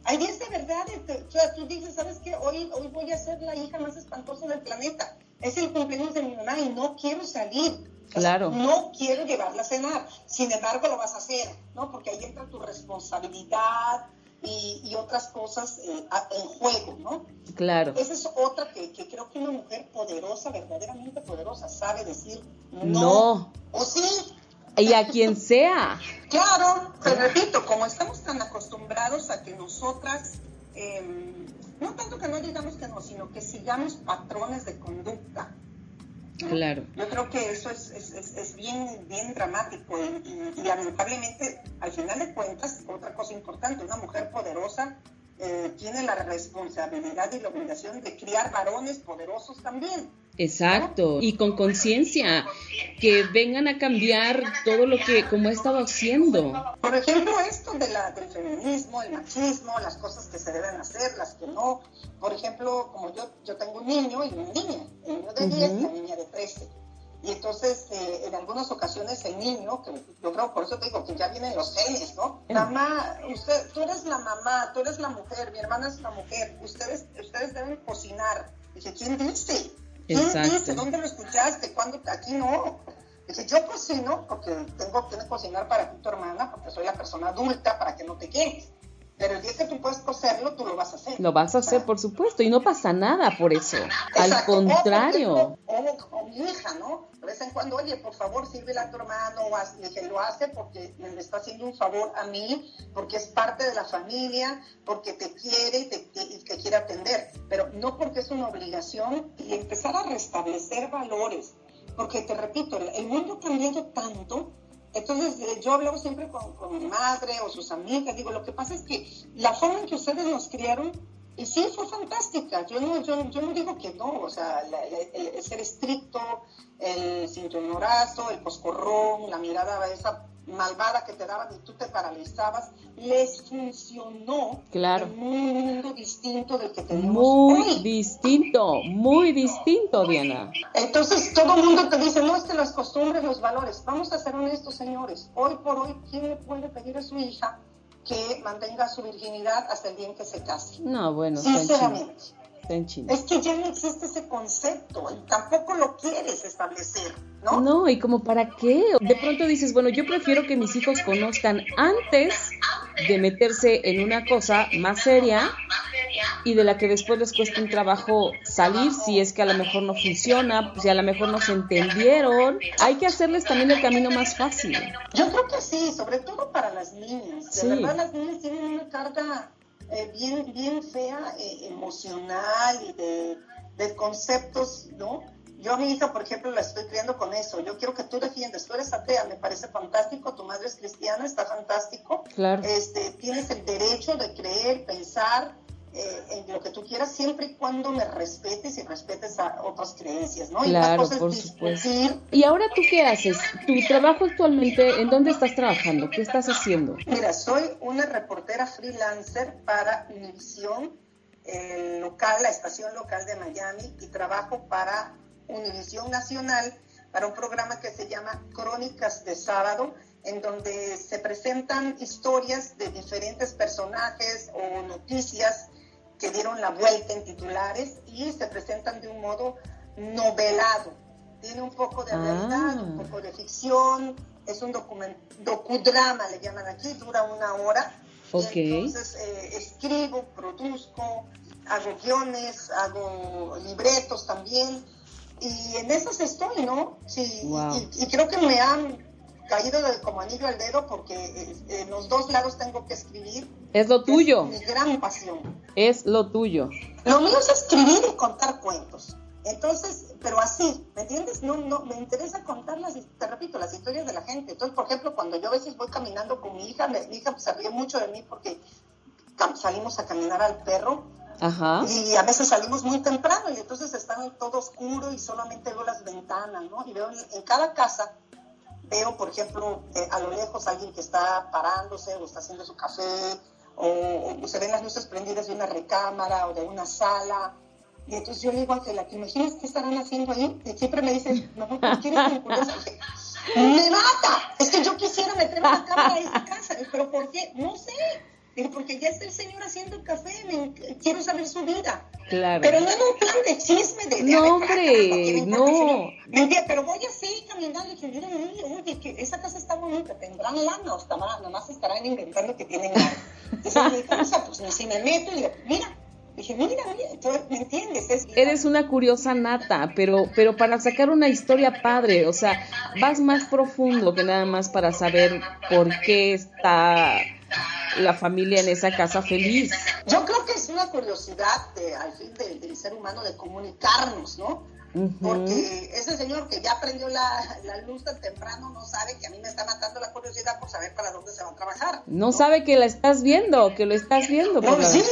Hay días de verdad, o sea, tú dices, ¿sabes qué? Hoy, hoy voy a ser la hija más espantosa del planeta es el cumpleaños de mi mamá y no quiero salir. Claro. no quiero llevarla a cenar. Sin embargo, lo vas a hacer, ¿no? Porque ahí entra tu responsabilidad y, otras cosas eh, en juego, ¿no? Claro. Esa es otra que, creo que una mujer poderosa, verdaderamente poderosa, sabe decir no. no. O sí. Y a quien sea. Claro, pero repito, como estamos tan acostumbrados a que nosotras eh, no tanto que no digamos que no, sino que sigamos patrones de conducta. Claro. Yo creo que eso es, es, es bien, bien dramático y, lamentablemente, al final de cuentas, otra cosa importante, una mujer poderosa eh, tiene la responsabilidad y la obligación de criar varones poderosos también. Exacto, y con conciencia, que vengan a cambiar todo lo que, como he estado haciendo. Por ejemplo, esto de la, del feminismo, el machismo, las cosas que se deben hacer, las que no. Por ejemplo, como yo, yo tengo un niño y una niña, el niño de 10 y la niña de 13. Y entonces, eh, en algunas ocasiones, el niño, que yo creo, por eso te digo que ya vienen los genes, ¿no? Mamá, usted, tú eres la mamá, tú eres la mujer, mi hermana es la mujer, ustedes, ustedes deben cocinar. Dije, ¿quién dice? Exacto. ¿Dónde lo escuchaste? ¿Cuándo? Aquí no. Dice, yo cocino porque tengo que cocinar para tu hermana, porque soy la persona adulta, para que no te quedes. Pero el día que tú puedes coserlo, tú lo vas a hacer. Lo vas a hacer, por supuesto, y no pasa nada por eso. Al contrario. O, mi hija, ¿no? De vez en cuando, oye, por favor, sirve a tu hermano, o que lo hace porque me está haciendo un favor a mí, porque es parte de la familia, porque te quiere y te, y te quiere atender. Pero no porque es una obligación y empezar a restablecer valores. Porque te repito, el mundo ha cambiado tanto Entonces, eh, yo hablo siempre con, mi madre o sus amigas, digo, lo que pasa es que la forma en que ustedes nos criaron, y sí, fue fantástica, yo no, yo, yo no digo que no, o sea, el, ser estricto, el cinturonazo, el coscorrón, la mirada esa malvada que te daban y tú te paralizabas, les funcionó claro. en un mundo distinto del que tenemos Muy distinto, muy distinto, Diana. Entonces todo el mundo te dice, no es que las costumbres, los valores, vamos a ser honestos, señores. Hoy por hoy, ¿quién le puede pedir a su hija que mantenga su virginidad hasta el día en que se case? No, bueno, sinceramente. China. Es que ya no existe ese concepto y tampoco lo quieres establecer, ¿no? No, y como para qué. De pronto dices, bueno, yo prefiero que mis hijos conozcan antes de meterse en una cosa más seria y de la que después les cuesta un trabajo salir si es que a lo mejor no funciona, si a lo mejor no se entendieron. Hay que hacerles también el camino más fácil. Yo creo que sí, sobre todo para las niñas. De verdad las niñas tienen una carga eh, bien, bien fea, eh, emocional y de, de, conceptos, ¿no? Yo a mi hija, por ejemplo, la estoy criando con eso. Yo quiero que tú defiendas. Tú eres atea, me parece fantástico. Tu madre es cristiana, está fantástico. Claro. Este, tienes el derecho de creer, pensar, eh, en lo que tú quieras, siempre y cuando me respetes y respetes a otras creencias, ¿no? Claro, y por supuesto. ¿Y ahora tú qué haces? ¿Tu trabajo actualmente, en dónde estás trabajando? ¿Qué estás haciendo? Mira, soy una reportera freelancer para Univisión local, la estación local de Miami, y trabajo para Univisión Nacional para un programa que se llama Crónicas de Sábado, en donde se presentan historias de diferentes personajes o noticias que dieron la vuelta en titulares y se presentan de un modo novelado. Tiene un poco de realidad, un poco de ficción, es un docudrama, le llaman aquí, dura una hora. entonces eh, escribo, produzco, hago guiones, hago libretos también. Y en esas estoy, ¿no? Sí, y, y, creo que me han caído de, como anillo al dedo porque eh, en los dos lados tengo que escribir. Es lo tuyo. Es mi gran pasión. Es lo tuyo. Lo mío es escribir y contar cuentos. Entonces, pero así, ¿me entiendes? No, no, me interesa contar las, te repito, las historias de la gente. Entonces, por ejemplo, cuando yo a veces voy caminando con mi hija, mi hija se ríe mucho de mí porque salimos a caminar al perro. Ajá. Y a veces salimos muy temprano y entonces están todo oscuro y solamente veo las ventanas, ¿no? Y veo en cada casa veo, por ejemplo, eh, a lo lejos alguien que está parándose o está haciendo su café, o, se ven las luces prendidas de una recámara o de una sala. Y entonces yo le digo a Ángela, ¿te imaginas qué estarán haciendo ahí? Y siempre me dice, no, ¿por qué eres curiosa? ¡Me mata! Es que yo quisiera meter una cámara a esa casa. ¿Pero por qué? No sé. Digo, porque ya está el señor haciendo el café, quiero saber su vida. Claro. Pero no en un plan de chisme, de... de no, hombre, no. Mentira, pero voy así caminando y dije, mira, oye, que esa casa está bonita, tendrán lana o nada nomás estarán inventando que tienen lana. Entonces o sea, pues si me meto y le mira, Dije, mira, mira, ¿me entiendes? Es... Eres una curiosa nata, pero, pero para sacar una historia padre, o sea, vas más profundo que nada más para saber por qué está la familia en esa casa feliz. Yo creo que es una curiosidad de, al fin del ser humano de comunicarnos, ¿no? Porque ese señor que ya aprendió la, la, luz tan temprano no sabe que a mí me está matando la curiosidad por saber para dónde se va a trabajar. No, sabe que la estás viendo, que lo estás viendo. No, sí,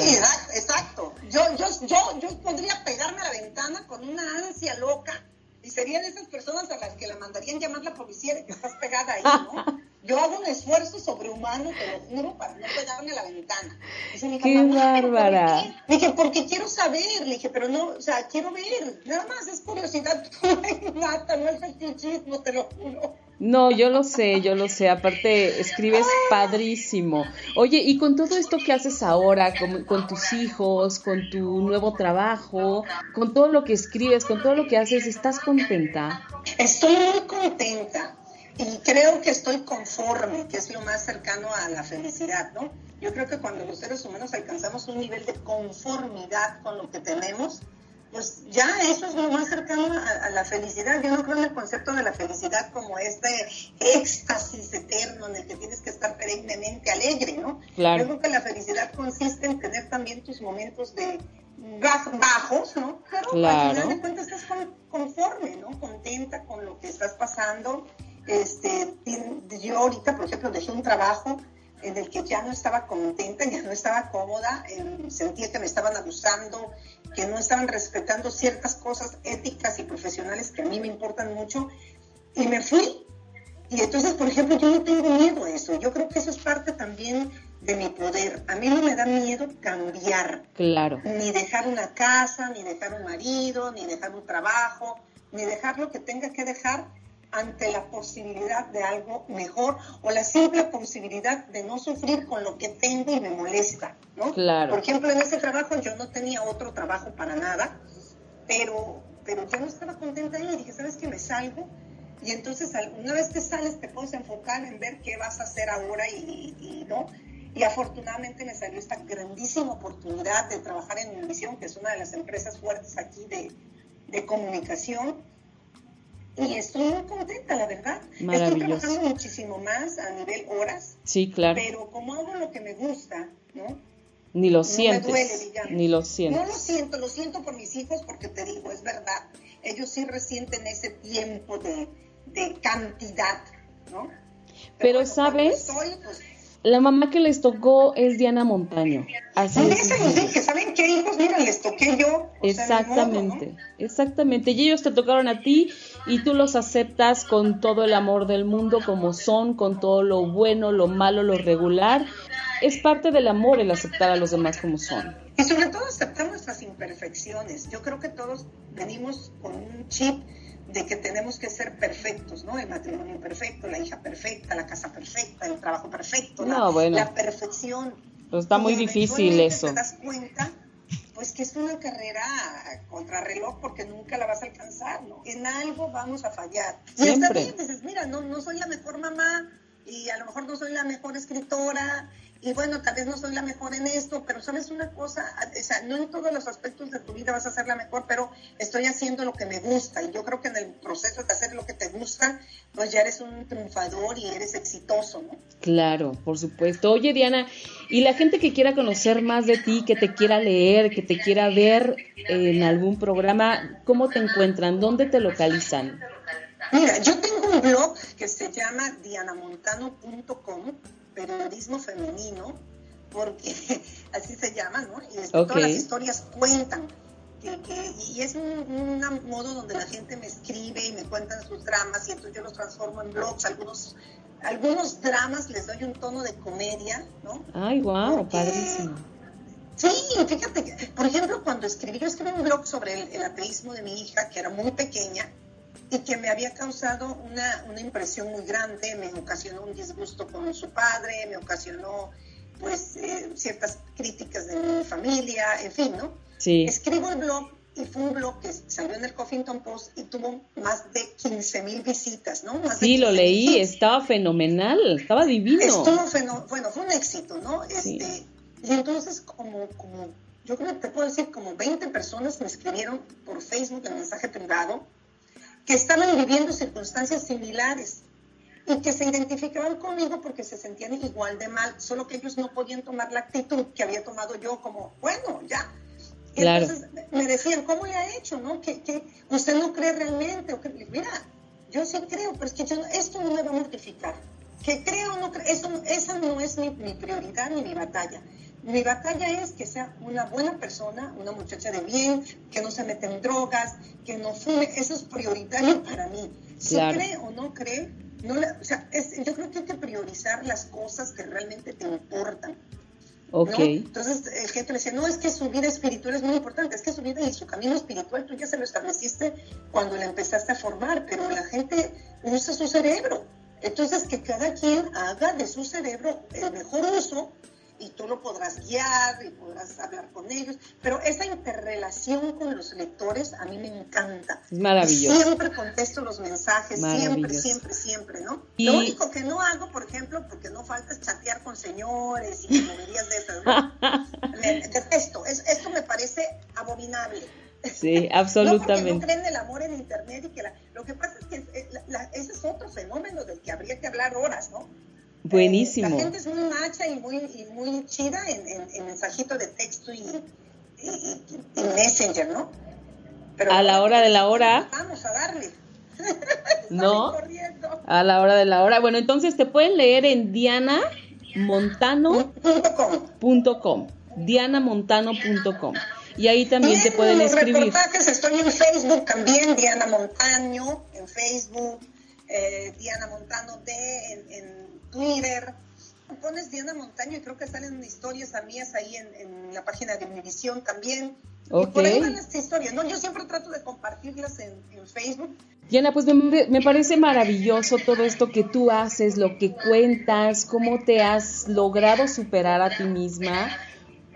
exacto. Yo, yo, yo, yo podría pegarme a la ventana con una ansia loca y sería de esas personas a las que le mandarían llamar la policía de que estás pegada ahí, ¿no? Yo hago un esfuerzo sobrehumano, te lo juro, para no pegarme a la ventana. Dice, ¡Qué bárbara! Le dije, porque quiero saber. Le dije, pero no, o sea, quiero ver. Nada más es curiosidad. No hay no es fetichismo, te lo juro. No, yo lo sé, yo lo sé. Aparte, escribes padrísimo. Oye, y con todo esto que haces ahora, con, tus hijos, con tu nuevo trabajo, con todo lo que escribes, con todo lo que haces, ¿estás contenta? Estoy muy contenta y creo que estoy conforme, que es lo más cercano a la felicidad, ¿no? Yo creo que cuando los seres humanos alcanzamos un nivel de conformidad con lo que tenemos, pues ya eso es lo más cercano a, la felicidad. Yo no creo en el concepto de la felicidad como este éxtasis eterno en el que tienes que estar perennemente alegre, ¿no? Claro. Yo creo que la felicidad consiste en tener también tus momentos de bajos, ¿no? Pero al final de cuentas estás conforme, ¿no? Contenta con lo que estás pasando Este, yo ahorita, por ejemplo, dejé un trabajo en el que ya no estaba contenta, ya no estaba cómoda, em, sentía que me estaban abusando, que no estaban respetando ciertas cosas éticas y profesionales que a mí me importan mucho, y me fui. Y entonces, por ejemplo, yo no tengo miedo a eso. Yo creo que eso es parte también de mi poder. A mí no me da miedo cambiar. Claro. Ni dejar una casa, ni dejar un marido, ni dejar un trabajo, ni dejar lo que tenga que dejar ante la posibilidad de algo mejor o la simple posibilidad de no sufrir con lo que tengo y me molesta, ¿no? Claro. Por ejemplo, en ese trabajo yo no tenía otro trabajo para nada, pero, pero yo no estaba contenta ahí. Dije, ¿sabes qué? Me salgo. Y entonces, una vez que sales, te puedes enfocar en ver qué vas a hacer ahora y, y no. Y afortunadamente me salió esta grandísima oportunidad de trabajar en Univisión, que es una de las empresas fuertes aquí de, de comunicación y estoy muy contenta, la verdad. Estoy trabajando muchísimo más a nivel horas. Sí, claro. Pero como hago lo que me gusta, ¿no? Ni lo sientes. ni lo sientes. No lo siento, lo siento por mis hijos porque te digo, es verdad. Ellos sí resienten ese tiempo de, de cantidad, ¿no? Pero, ¿sabes? Pues, la mamá que les tocó es Diana Montaño. Así es. que saben qué hijos, mira, les toqué yo. exactamente, exactamente. Y ellos te tocaron a ti y tú los aceptas con todo el amor del mundo como son, con todo lo bueno, lo malo, lo regular. Es parte del amor el aceptar a los demás como son. Y sobre todo aceptar nuestras imperfecciones. Yo creo que todos venimos con un chip de que tenemos que ser perfectos, ¿no? El matrimonio perfecto, la hija perfecta, la casa perfecta, el trabajo perfecto, la, la, perfección. Pues está muy difícil eso. Te das cuenta, pues que es una carrera contrarreloj porque nunca la vas a alcanzar, ¿no? En algo vamos a fallar. Y está bien, dices, mira, no, no soy la mejor mamá y a lo mejor no soy la mejor escritora y bueno, tal vez no soy la mejor en esto, pero sabes una cosa, o sea, no en todos los aspectos de tu vida vas a ser la mejor, pero estoy haciendo lo que me gusta y yo creo que en el proceso de hacer lo que te gusta, pues ya eres un triunfador y eres exitoso, ¿no? Claro, por supuesto. Oye, Diana, y la gente que quiera conocer más de ti, que te quiera leer, que te quiera ver en algún programa, ¿cómo te encuentran? ¿Dónde te localizan? Mira, yo tengo un blog que se llama dianamontano.com periodismo femenino, porque así se llama, ¿no? Y todas las historias cuentan. y es un, modo donde la gente me escribe y me cuentan sus dramas y entonces yo los transformo en blogs. Algunos, algunos dramas les doy un tono de comedia, ¿no? Ay, wow, padrísimo. Sí, fíjate, por ejemplo, cuando escribí, yo escribí un blog sobre el, el ateísmo de mi hija, que era muy pequeña, y que me había causado una, una, impresión muy grande, me ocasionó un disgusto con su padre, me ocasionó pues eh, ciertas críticas de mi familia, en fin, ¿no? Sí. Escribo el blog y fue un blog que salió en el Huffington Post y tuvo más de 15 mil visitas, ¿no? sí, lo leí, estaba fenomenal, estaba divino. Estuvo bueno, fue un éxito, ¿no? Este, Y entonces como, como, yo creo que te puedo decir, como 20 personas me escribieron por Facebook en mensaje privado que estaban viviendo circunstancias similares y que se identificaban conmigo porque se sentían igual de mal, solo que ellos no podían tomar la actitud que había tomado yo como, bueno, ya. Entonces me decían, ¿cómo le ha hecho? ¿No? ¿Que, usted no cree realmente? O que, mira, yo sí creo, pero es que yo, esto no me va a mortificar. Que creo o no creo, eso, esa no es mi, mi prioridad ni mi batalla. Mi batalla es que sea una buena persona, una muchacha de bien, que no se mete en drogas, que no fume. Eso es prioritario para mí. Si cree o no cree, no o sea, yo creo que hay que priorizar las cosas que realmente te importan. Okay. Entonces, el gente le decía, no, es que su vida espiritual es muy importante, es que su vida y su camino espiritual tú ya se lo estableciste cuando la empezaste a formar, pero la gente usa su cerebro. Entonces, que cada quien haga de su cerebro el mejor uso y tú lo podrás guiar y podrás hablar con ellos, pero esa interrelación con los lectores a mí me encanta. Es maravilloso. Siempre contesto los mensajes, siempre, siempre, siempre, ¿no? Lo único que no hago, por ejemplo, porque no falta es chatear con señores y moverías de esas, ¿no? detesto, esto me parece abominable. Sí, absolutamente. no, no creen el amor en Internet y que lo que pasa es que eh, ese es otro fenómeno del que habría que hablar horas, ¿no? Buenísimo. la gente es muy macha y muy, y muy chida en, en, mensajito de texto y, y, Messenger, ¿no? Pero a la hora de la hora. Vamos a darle. ¿No? A la hora de la hora. Bueno, entonces te pueden leer en dianamontano.com. dianamontano.com. Y ahí también te pueden escribir. Reportajes, estoy en Facebook también, Diana Montaño, en Facebook, eh, Diana Montano D, en, Twitter. Pones Diana Montaño y creo que salen historias a mías ahí en, la página de Univisión también. Y por ahí van las historias, ¿no? Yo siempre trato de compartirlas en, Facebook. Diana, pues me, me, parece maravilloso todo esto que tú haces, lo que cuentas, cómo te has logrado superar a ti misma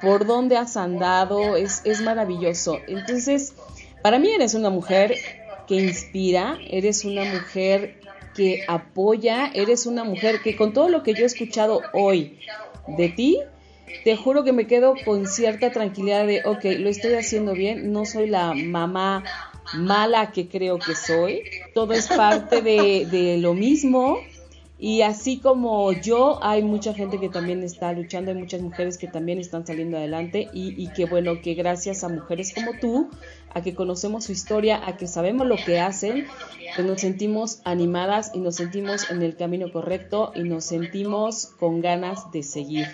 por dónde has andado, es, es maravilloso. Entonces, para mí eres una mujer que inspira, eres una mujer que apoya, eres una mujer que con todo lo que yo he escuchado hoy de ti, te juro que me quedo con cierta tranquilidad de, ok, lo estoy haciendo bien, no soy la mamá mala que creo que soy, todo es parte de, de lo mismo y así como yo, hay mucha gente que también está luchando, hay muchas mujeres que también están saliendo adelante y, y que bueno, que gracias a mujeres como tú, a que conocemos su historia, a que sabemos lo que hacen, pues nos sentimos animadas y nos sentimos en el camino correcto y nos sentimos con ganas de seguir.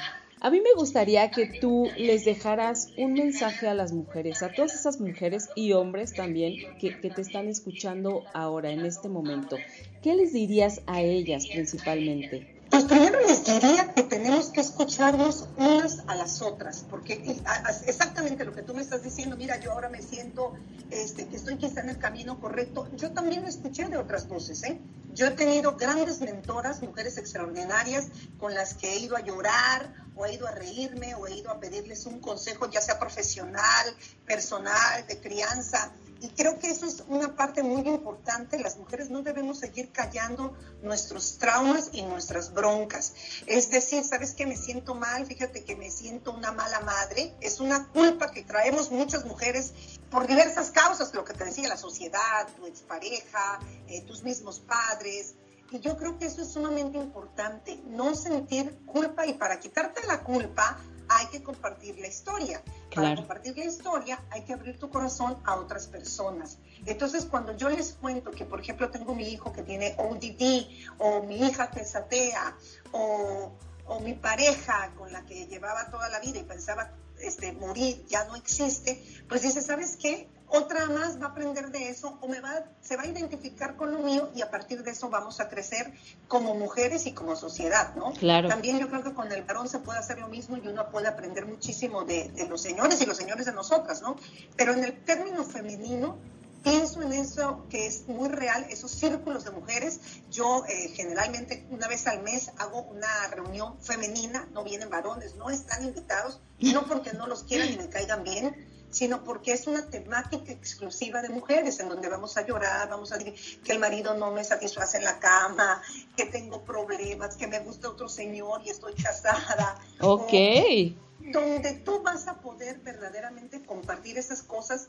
A mí me gustaría que tú les dejaras un mensaje a las mujeres, a todas esas mujeres y hombres también que, que te están escuchando ahora, en este momento. ¿Qué les dirías a ellas principalmente? Pues primero les diría que tenemos que escucharnos unas a las otras, porque exactamente lo que tú me estás diciendo, mira, yo ahora me siento este, que estoy quizá en el camino correcto, yo también lo escuché de otras voces, ¿eh? Yo he tenido grandes mentoras, mujeres extraordinarias, con las que he ido a llorar, o he ido a reírme, o he ido a pedirles un consejo, ya sea profesional, personal, de crianza, y creo que eso es una parte muy importante. Las mujeres no debemos seguir callando nuestros traumas y nuestras broncas. Es decir, ¿sabes que me siento mal? Fíjate que me siento una mala madre. Es una culpa que traemos muchas mujeres por diversas causas, lo que te decía la sociedad, tu expareja, eh, tus mismos padres. Y yo creo que eso es sumamente importante, no sentir culpa y para quitarte la culpa hay que compartir la historia. Para compartir la historia hay que abrir tu corazón a otras personas. Entonces, cuando yo les cuento que, por ejemplo, tengo mi hijo que tiene ODD, o mi hija que es atea, o, o mi pareja con la que llevaba toda la vida y pensaba este, morir, ya no existe, pues dice, ¿sabes qué? Otra más va a aprender de eso o me va, se va a identificar con lo mío y a partir de eso vamos a crecer como mujeres y como sociedad, ¿no? Claro. También yo creo que con el varón se puede hacer lo mismo y uno puede aprender muchísimo de, los señores y los señores de nosotras, ¿no? Pero en el término femenino, pienso en eso que es muy real, esos círculos de mujeres. Yo eh, generalmente una vez al mes hago una reunión femenina, no vienen varones, no están invitados, no porque no los quieran y me caigan bien, sino porque es una temática exclusiva de mujeres, en donde vamos a llorar, vamos a decir que el marido no me satisface en la cama, que tengo problemas, que me gusta otro señor y estoy casada. Ok. donde tú vas a poder verdaderamente compartir esas cosas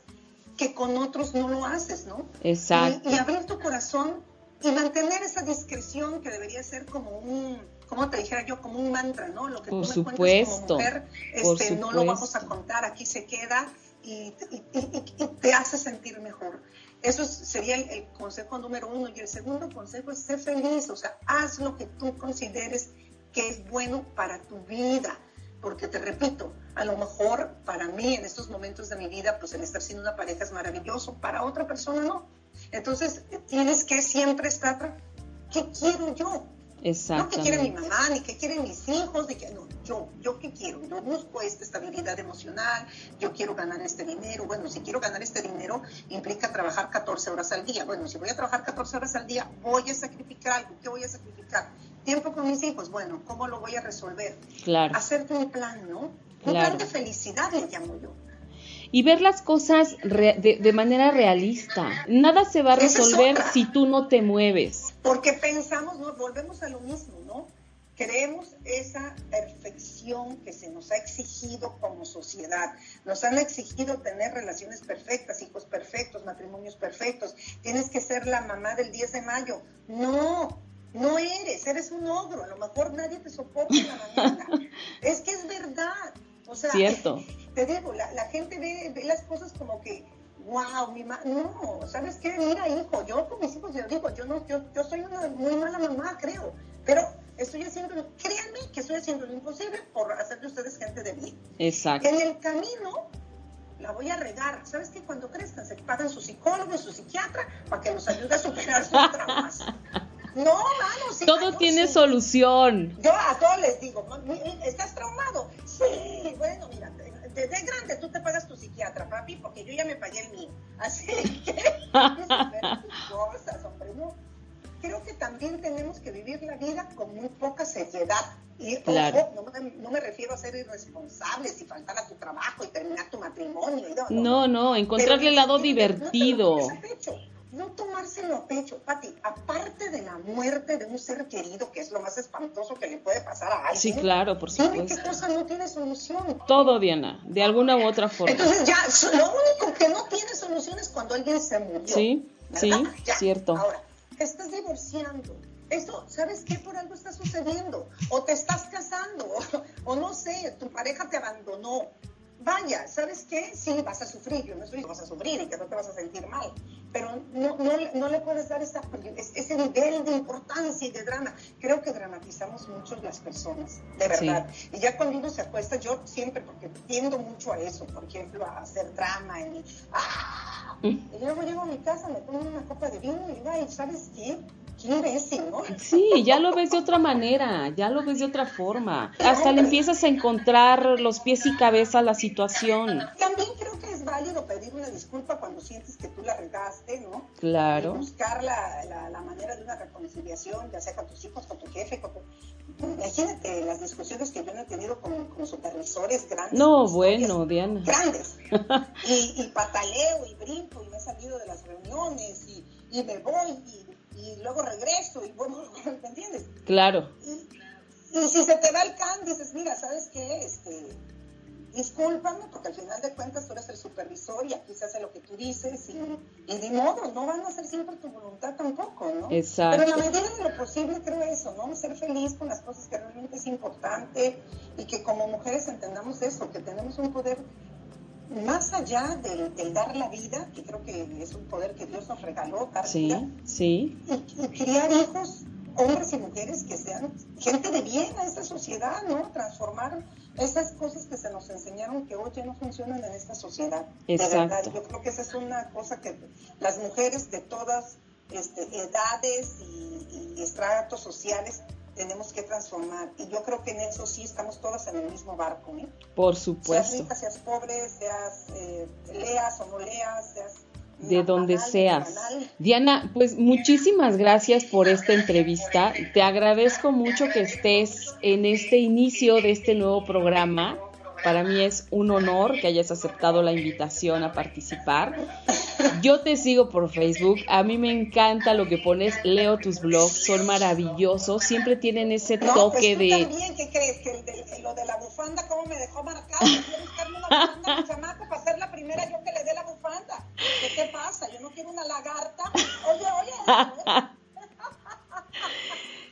que con otros no lo haces, ¿no? Exacto. Y, abrir tu corazón y mantener esa discreción que debería ser como un, como te dijera yo, como un mantra, ¿no? Lo que por tú me supuesto, como mujer, este, no lo vamos a contar, aquí se queda y, te hace sentir mejor. Eso sería el, consejo número uno. Y el segundo consejo es ser feliz, o sea, haz lo que tú consideres que es bueno para tu vida. Porque te repito, a lo mejor para mí en estos momentos de mi vida, pues el estar siendo una pareja es maravilloso, para otra persona no. Entonces tienes que siempre estar, ¿qué quiero yo? No que quiere mi mamá, ni que quieren mis hijos, ni que, no, yo, yo qué quiero, yo busco esta estabilidad emocional, yo quiero ganar este dinero, bueno, si quiero ganar este dinero implica trabajar 14 horas al día, bueno, si voy a trabajar 14 horas al día, voy a sacrificar algo, ¿qué voy a sacrificar? Tiempo con mis hijos, bueno, ¿cómo lo voy a resolver? Claro. Hacerte un plan, ¿no? Un plan de felicidad le llamo yo y ver las cosas de, manera realista. Nada se va a resolver si tú no te mueves. Porque pensamos, no, volvemos a lo mismo, ¿no? Creemos esa perfección que se nos ha exigido como sociedad. Nos han exigido tener relaciones perfectas, hijos perfectos, matrimonios perfectos. Tienes que ser la mamá del 10 de mayo. No, no eres, eres un ogro. A lo mejor nadie te soporta en la mañana. es que es verdad. O sea, Cierto. te digo, la, gente ve, las cosas como que wow, mi mamá, no, ¿sabes qué? Mira, hijo, yo con mis hijos, yo digo, yo no, yo, yo soy una muy mala mamá, creo, pero estoy haciendo, créanme que estoy haciendo lo imposible por hacer de ustedes gente de bien. Exacto. En el camino la voy a regar. ¿Sabes qué? Cuando crezcan se pagan su psicólogo su psiquiatra para que los ayude a superar sus traumas. No, mano, sí, Todo tiene sí. solución. Yo a todos les digo, "Mami, ¿estás traumado? Sí, bueno, mira, desde grande tú te pagas tu psiquiatra, papi, porque yo ya me pagué el mío. Así que, cosas, hombre, no. Creo que también tenemos que vivir la vida con muy poca seriedad. Y Claro. ojo, no, me, no me refiero a ser irresponsables y faltar a tu trabajo y terminar tu matrimonio. y No, No, no, encontrarle el lado te lo divertido. pecho, No tomárselo a pecho, Pati. Aparte de la muerte de un ser querido, que es lo más espantoso que le puede pasar a alguien. Sí, claro, por Dime qué supuesto. cosa no tiene solución. Todo, Diana, de alguna u otra forma. Entonces ya, lo único que no tiene solución es cuando alguien se murió. Sí, sí, cierto. Ahora, te estás divorciando. Eso, ¿sabes qué? Por algo está sucediendo. O te estás casando, o, o no sé, tu pareja te abandonó. Vaya, ¿sabes qué? Sí, vas a sufrir. Yo no estoy vas a sufrir y que no te vas a sentir mal. Pero no, no, le- no le puedes dar esa, ese nivel de importancia y de drama. Creo que dramatizamos mucho las personas, de verdad. Y ya cuando uno se acuesta, yo siempre, porque tiendo mucho a eso, por ejemplo, a hacer drama y, ¡ah! y luego llego a mi casa, me tomo una copa de vino y digo, ay, ¿sabes qué? Qué ¿no? Sí, ya lo ves de otra manera, ya lo ves de otra forma. Hasta le empiezas a encontrar los pies y cabeza a la situación. También creo que es válido pedir una disculpa cuando sientes que tú la regaste, ¿no? Claro. Y buscar la, la, la manera de una reconciliación, ya sea con tus hijos, con tu jefe, con tu... Imagínate las discusiones que yo no he tenido con, con supervisores grandes. No, bueno, Diana. Grandes. Y, y pataleo y brinco y me he salido de las reuniones y, y me voy y, y luego regreso y bueno, ¿me entiendes? Claro, Y si se te va el can, dices, mira, ¿sabes qué? Este, discúlpame, porque al final de cuentas tú eres el supervisor y aquí se hace lo que tú dices y, y de modo, no van a hacer siempre tu voluntad tampoco, ¿no? Exacto. Pero en la medida de lo posible creo eso, ¿no? Ser feliz con las cosas que realmente es importante y que como mujeres entendamos eso, que tenemos un poder más allá del, del dar la vida, que creo que es un poder que Dios nos regaló, dar vida, sí, sí. y, y criar hijos, hombres y mujeres que sean gente de bien a esta sociedad, ¿no? Transformar esas cosas que se nos enseñaron que hoy ya no funcionan en esta sociedad. De verdad, Exacto. yo creo que esa es una cosa que las mujeres de todas este, edades y, y estratos sociales tenemos que transformar. Y yo creo que en eso sí estamos todas en el mismo barco, ¿eh? Por Seas supuesto. rica, seas pobre, seas eh, leas o no leas, seas De donde seas. Diana, pues muchísimas gracias por esta entrevista. Te agradezco mucho que estés en este inicio de este nuevo programa. Para mí es un honor que hayas aceptado la invitación a participar. Yo te sigo por Facebook, a mí me encanta lo que pones, leo tus blogs, son maravillosos, siempre tienen ese No, toque pues tú de... también, ¿qué crees? Que el de- lo de la bufanda, ¿cómo me dejó marcado? Fui a buscarme una bufanda mi chamaco para ser la primera yo que le dé la bufanda. ¿Qué te pasa? Yo no quiero una lagarta. Oye, oye.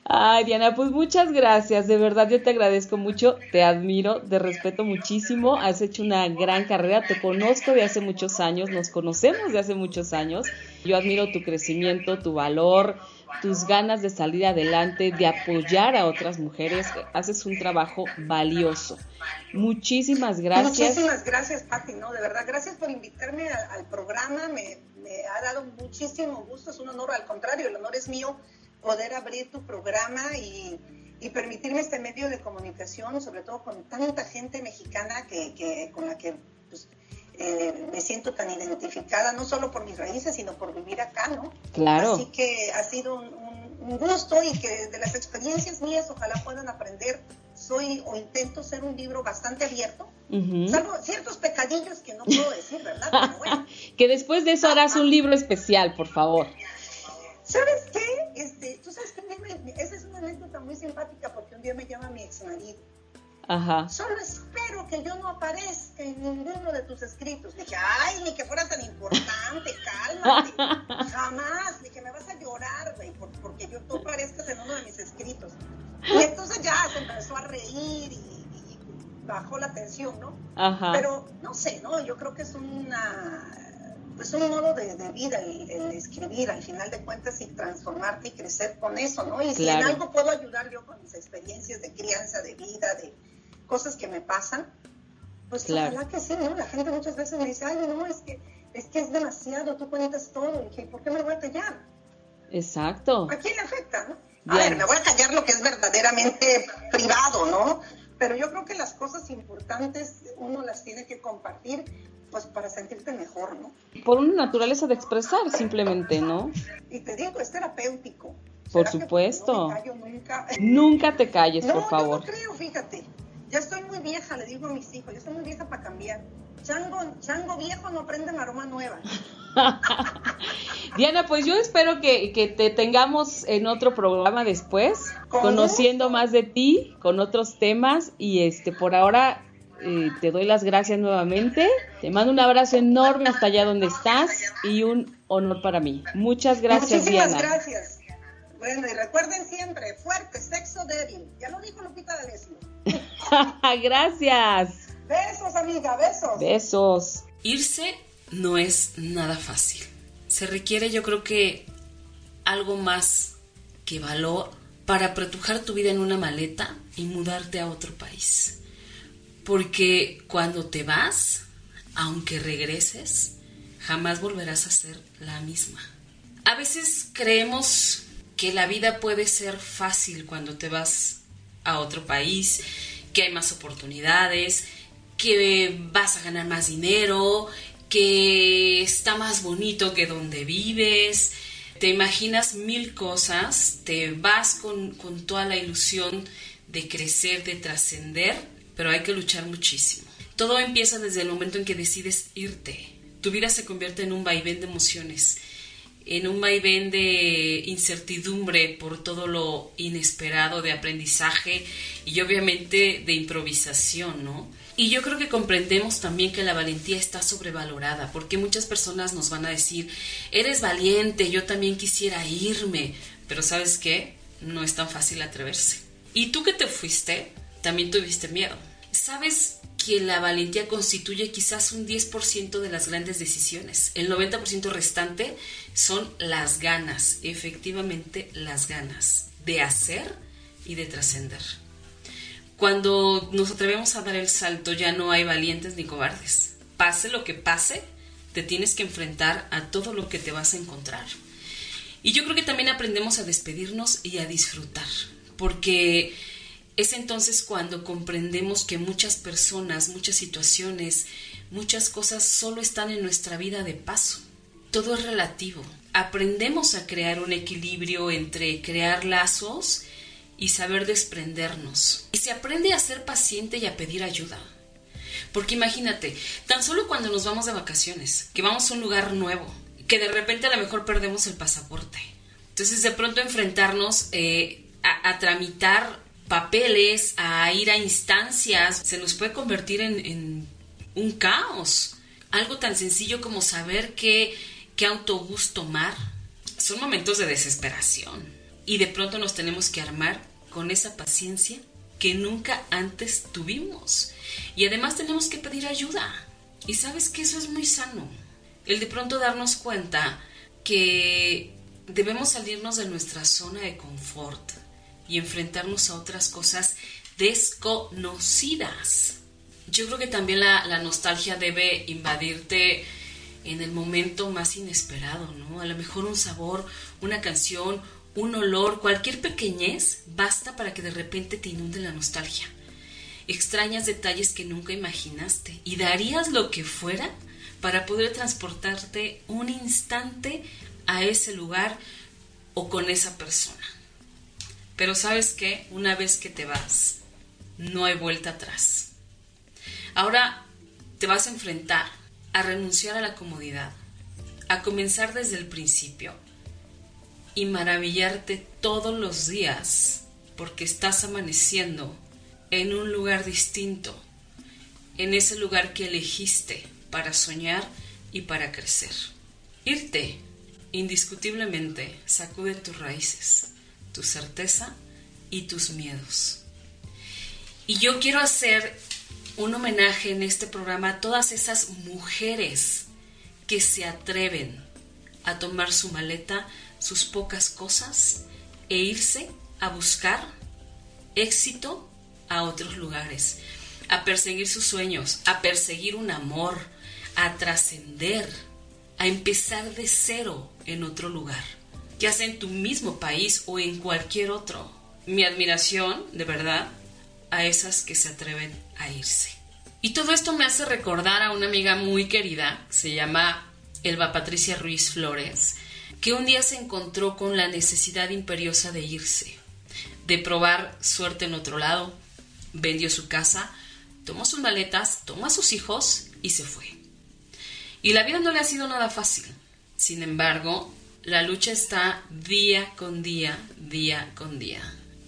Ay, Diana, pues muchas gracias, de verdad yo te agradezco mucho, te admiro, te respeto muchísimo, has hecho una gran carrera, te conozco de hace muchos años, nos conocemos de hace muchos años, yo admiro tu crecimiento, tu valor, tus ganas de salir adelante, de apoyar a otras mujeres, haces un trabajo valioso. Muchísimas gracias. Muchísimas gracias, Pati, no, de verdad, gracias por invitarme al, al programa, me, me ha dado muchísimo gusto, es un honor, al contrario, el honor es mío poder abrir tu programa y, y permitirme este medio de comunicación, sobre todo con tanta gente mexicana que, que- con la que pues, eh, me siento tan identificada, no solo por mis raíces, sino por vivir acá, ¿no? Claro. Así que ha sido un, un- un gusto y que de las experiencias mías ojalá puedan aprender. Soy o intento ser un libro bastante abierto, Ujú. salvo ciertos pecadillos que no puedo decir, ¿verdad? Pero bueno. que después de eso harás un libro especial, por favor. ¿Sabes qué? Este, tú sabes que me- esa es una anécdota muy simpática porque un día me llama mi ex marido. Ajá. Solo espero que yo no aparezca en ninguno de tus escritos. Le dije, ay, ni que fuera tan importante, cálmate. Jamás, ni que me vas a llorar, güey, por- porque yo tú aparezcas en uno de mis escritos. Y entonces ya se empezó a reír y, y bajó la tensión, ¿no? Ajá. Pero no sé, ¿no? Yo creo que es una pues un modo de, vida el, escribir al final de cuentas y transformarte y crecer con eso, ¿no? Y si en algo puedo ayudar yo con mis experiencias de crianza, de vida, de cosas que me pasan, pues claro. ojalá que sí, ¿no? La gente muchas veces me dice, ay, no, es que es, que es demasiado, tú cuentas todo, y ¿por qué me voy a callar? Exacto. ¿A quién le afecta, no? A ver, me voy a callar lo que es verdaderamente privado, ¿no? Pero yo creo que las cosas importantes uno las tiene que compartir pues para sentirte mejor, ¿no? Por una naturaleza de expresar simplemente, ¿no? Y te digo, es terapéutico. Por supuesto. nunca? nunca? te calles, por favor. No, no creo, fíjate. Ya estoy muy vieja, le digo a mis hijos, yo estoy muy vieja para cambiar. Chango, chango viejo no prende aroma nueva. Diana, pues yo espero que, que, te tengamos en otro programa después, conociendo más de ti, con otros temas y este por ahora eh, te doy las gracias nuevamente. Te mando un abrazo enorme hasta allá donde estás y un honor para mí. Muchas gracias, Muchísimas gracias. Bueno, y recuerden siempre, fuerte, sexo débil. Ya lo dijo Lupita D'Alessio. gracias. Besos, amiga, besos. Besos. Irse no es nada fácil. Se requiere, yo creo que, algo más que valor para apretujar tu vida en una maleta y mudarte a otro país. Porque cuando te vas, aunque regreses, jamás volverás a ser la misma. A veces creemos que la vida puede ser fácil cuando te vas a otro país, que hay más oportunidades, que vas a ganar más dinero, que está más bonito que donde vives, te imaginas mil cosas, te vas con, con toda la ilusión de crecer, de trascender pero hay que luchar muchísimo. Todo empieza desde el momento en que decides irte. Tu vida se convierte en un vaivén de emociones, en un vaivén de incertidumbre por todo lo inesperado de aprendizaje y obviamente de improvisación, ¿no? Y yo creo que comprendemos también que la valentía está sobrevalorada, porque muchas personas nos van a decir, eres valiente, yo también quisiera irme, pero ¿sabes qué? No es tan fácil atreverse. ¿Y tú que te fuiste? También tuviste miedo. ¿Sabes que la valentía constituye quizás un 10% de las grandes decisiones? El 90% restante son las ganas, efectivamente las ganas de hacer y de trascender. Cuando nos atrevemos a dar el salto ya no hay valientes ni cobardes. Pase lo que pase, te tienes que enfrentar a todo lo que te vas a encontrar. Y yo creo que también aprendemos a despedirnos y a disfrutar, porque es entonces cuando comprendemos que muchas personas, muchas situaciones, muchas cosas solo están en nuestra vida de paso. Todo es relativo. Aprendemos a crear un equilibrio entre crear lazos y saber desprendernos. Y se aprende a ser paciente y a pedir ayuda. Porque imagínate, tan solo cuando nos vamos de vacaciones, que vamos a un lugar nuevo, que de repente a lo mejor perdemos el pasaporte. Entonces de pronto enfrentarnos eh, a, a tramitar papeles, a ir a instancias, se nos puede convertir en, un caos. Algo tan sencillo como saber qué, qué autobús tomar. Son momentos de desesperación. Y de pronto nos tenemos que armar con esa paciencia que nunca antes tuvimos. Y además tenemos que pedir ayuda. Y sabes que eso es muy sano. El de pronto darnos cuenta que debemos salirnos de nuestra zona de confort y enfrentarnos a otras cosas desconocidas. Yo creo que también la, nostalgia debe invadirte en el momento más inesperado, ¿no? A lo mejor un sabor, una canción, un olor, cualquier pequeñez basta para que de repente te inunde la nostalgia. Extrañas detalles que nunca imaginaste y darías lo que fuera para poder transportarte un instante a ese lugar o con esa persona. Pero sabes que una vez que te vas, no hay vuelta atrás. Ahora te vas a enfrentar a renunciar a la comodidad, a comenzar desde el principio y maravillarte todos los días porque estás amaneciendo en un lugar distinto, en ese lugar que elegiste para soñar y para crecer. Irte, indiscutiblemente, sacude tus raíces tu certeza y tus miedos. Y yo quiero hacer un homenaje en este programa a todas esas mujeres que se atreven a tomar su maleta, sus pocas cosas e irse a buscar éxito a otros lugares, a perseguir sus sueños, a perseguir un amor, a trascender, a empezar de cero en otro lugar, ya sea en tu mismo país o en cualquier otro. Mi admiración, de verdad, a esas que se atreven a irse. Y todo esto me hace recordar a una amiga muy querida, se llama Elba Patricia Ruiz Flores, que un día se encontró con la necesidad imperiosa de irse, de probar suerte en otro lado, vendió su casa, tomó sus maletas, tomó a sus hijos y se fue. Y la vida no le ha sido nada fácil. Sin embargo, la lucha está día con día, día con día.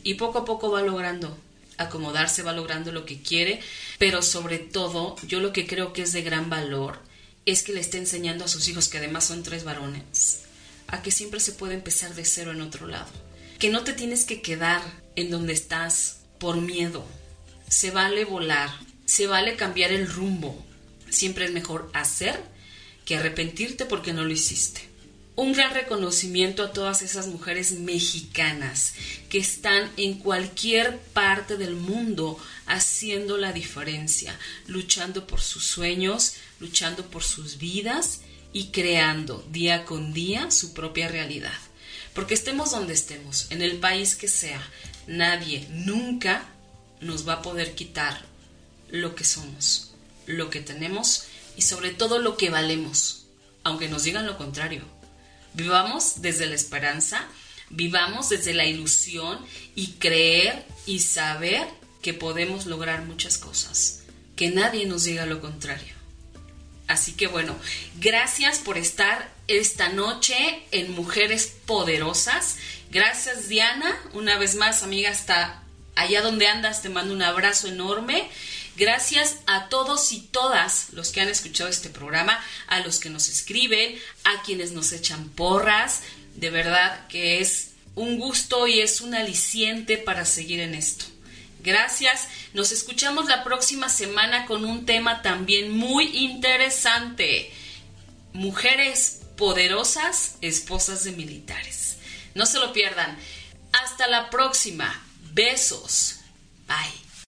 Y poco a poco va logrando acomodarse, va logrando lo que quiere, pero sobre todo yo lo que creo que es de gran valor es que le está enseñando a sus hijos, que además son tres varones, a que siempre se puede empezar de cero en otro lado, que no te tienes que quedar en donde estás por miedo, se vale volar, se vale cambiar el rumbo, siempre es mejor hacer que arrepentirte porque no lo hiciste un gran reconocimiento a todas esas mujeres mexicanas que están en cualquier parte del mundo haciendo la diferencia, luchando por sus sueños, luchando por sus vidas y creando día con día su propia realidad. Porque estemos donde estemos, en el país que sea, nadie nunca nos va a poder quitar lo que somos, lo que tenemos y sobre todo lo que valemos, aunque nos digan lo contrario. Vivamos desde la esperanza, vivamos desde la ilusión y creer y saber que podemos lograr muchas cosas. Que nadie nos diga lo contrario. Así que bueno, gracias por estar esta noche en Mujeres Poderosas. Gracias Diana, una vez más amiga, hasta allá donde andas te mando un abrazo enorme Gracias a todos y todas los que han escuchado este programa, a los que nos escriben, a quienes nos echan porras. De verdad que es un gusto y es un aliciente para seguir en esto. Gracias. Nos escuchamos la próxima semana con un tema también muy interesante. Mujeres poderosas, esposas de militares. No se lo pierdan. Hasta la próxima. Besos. Bye.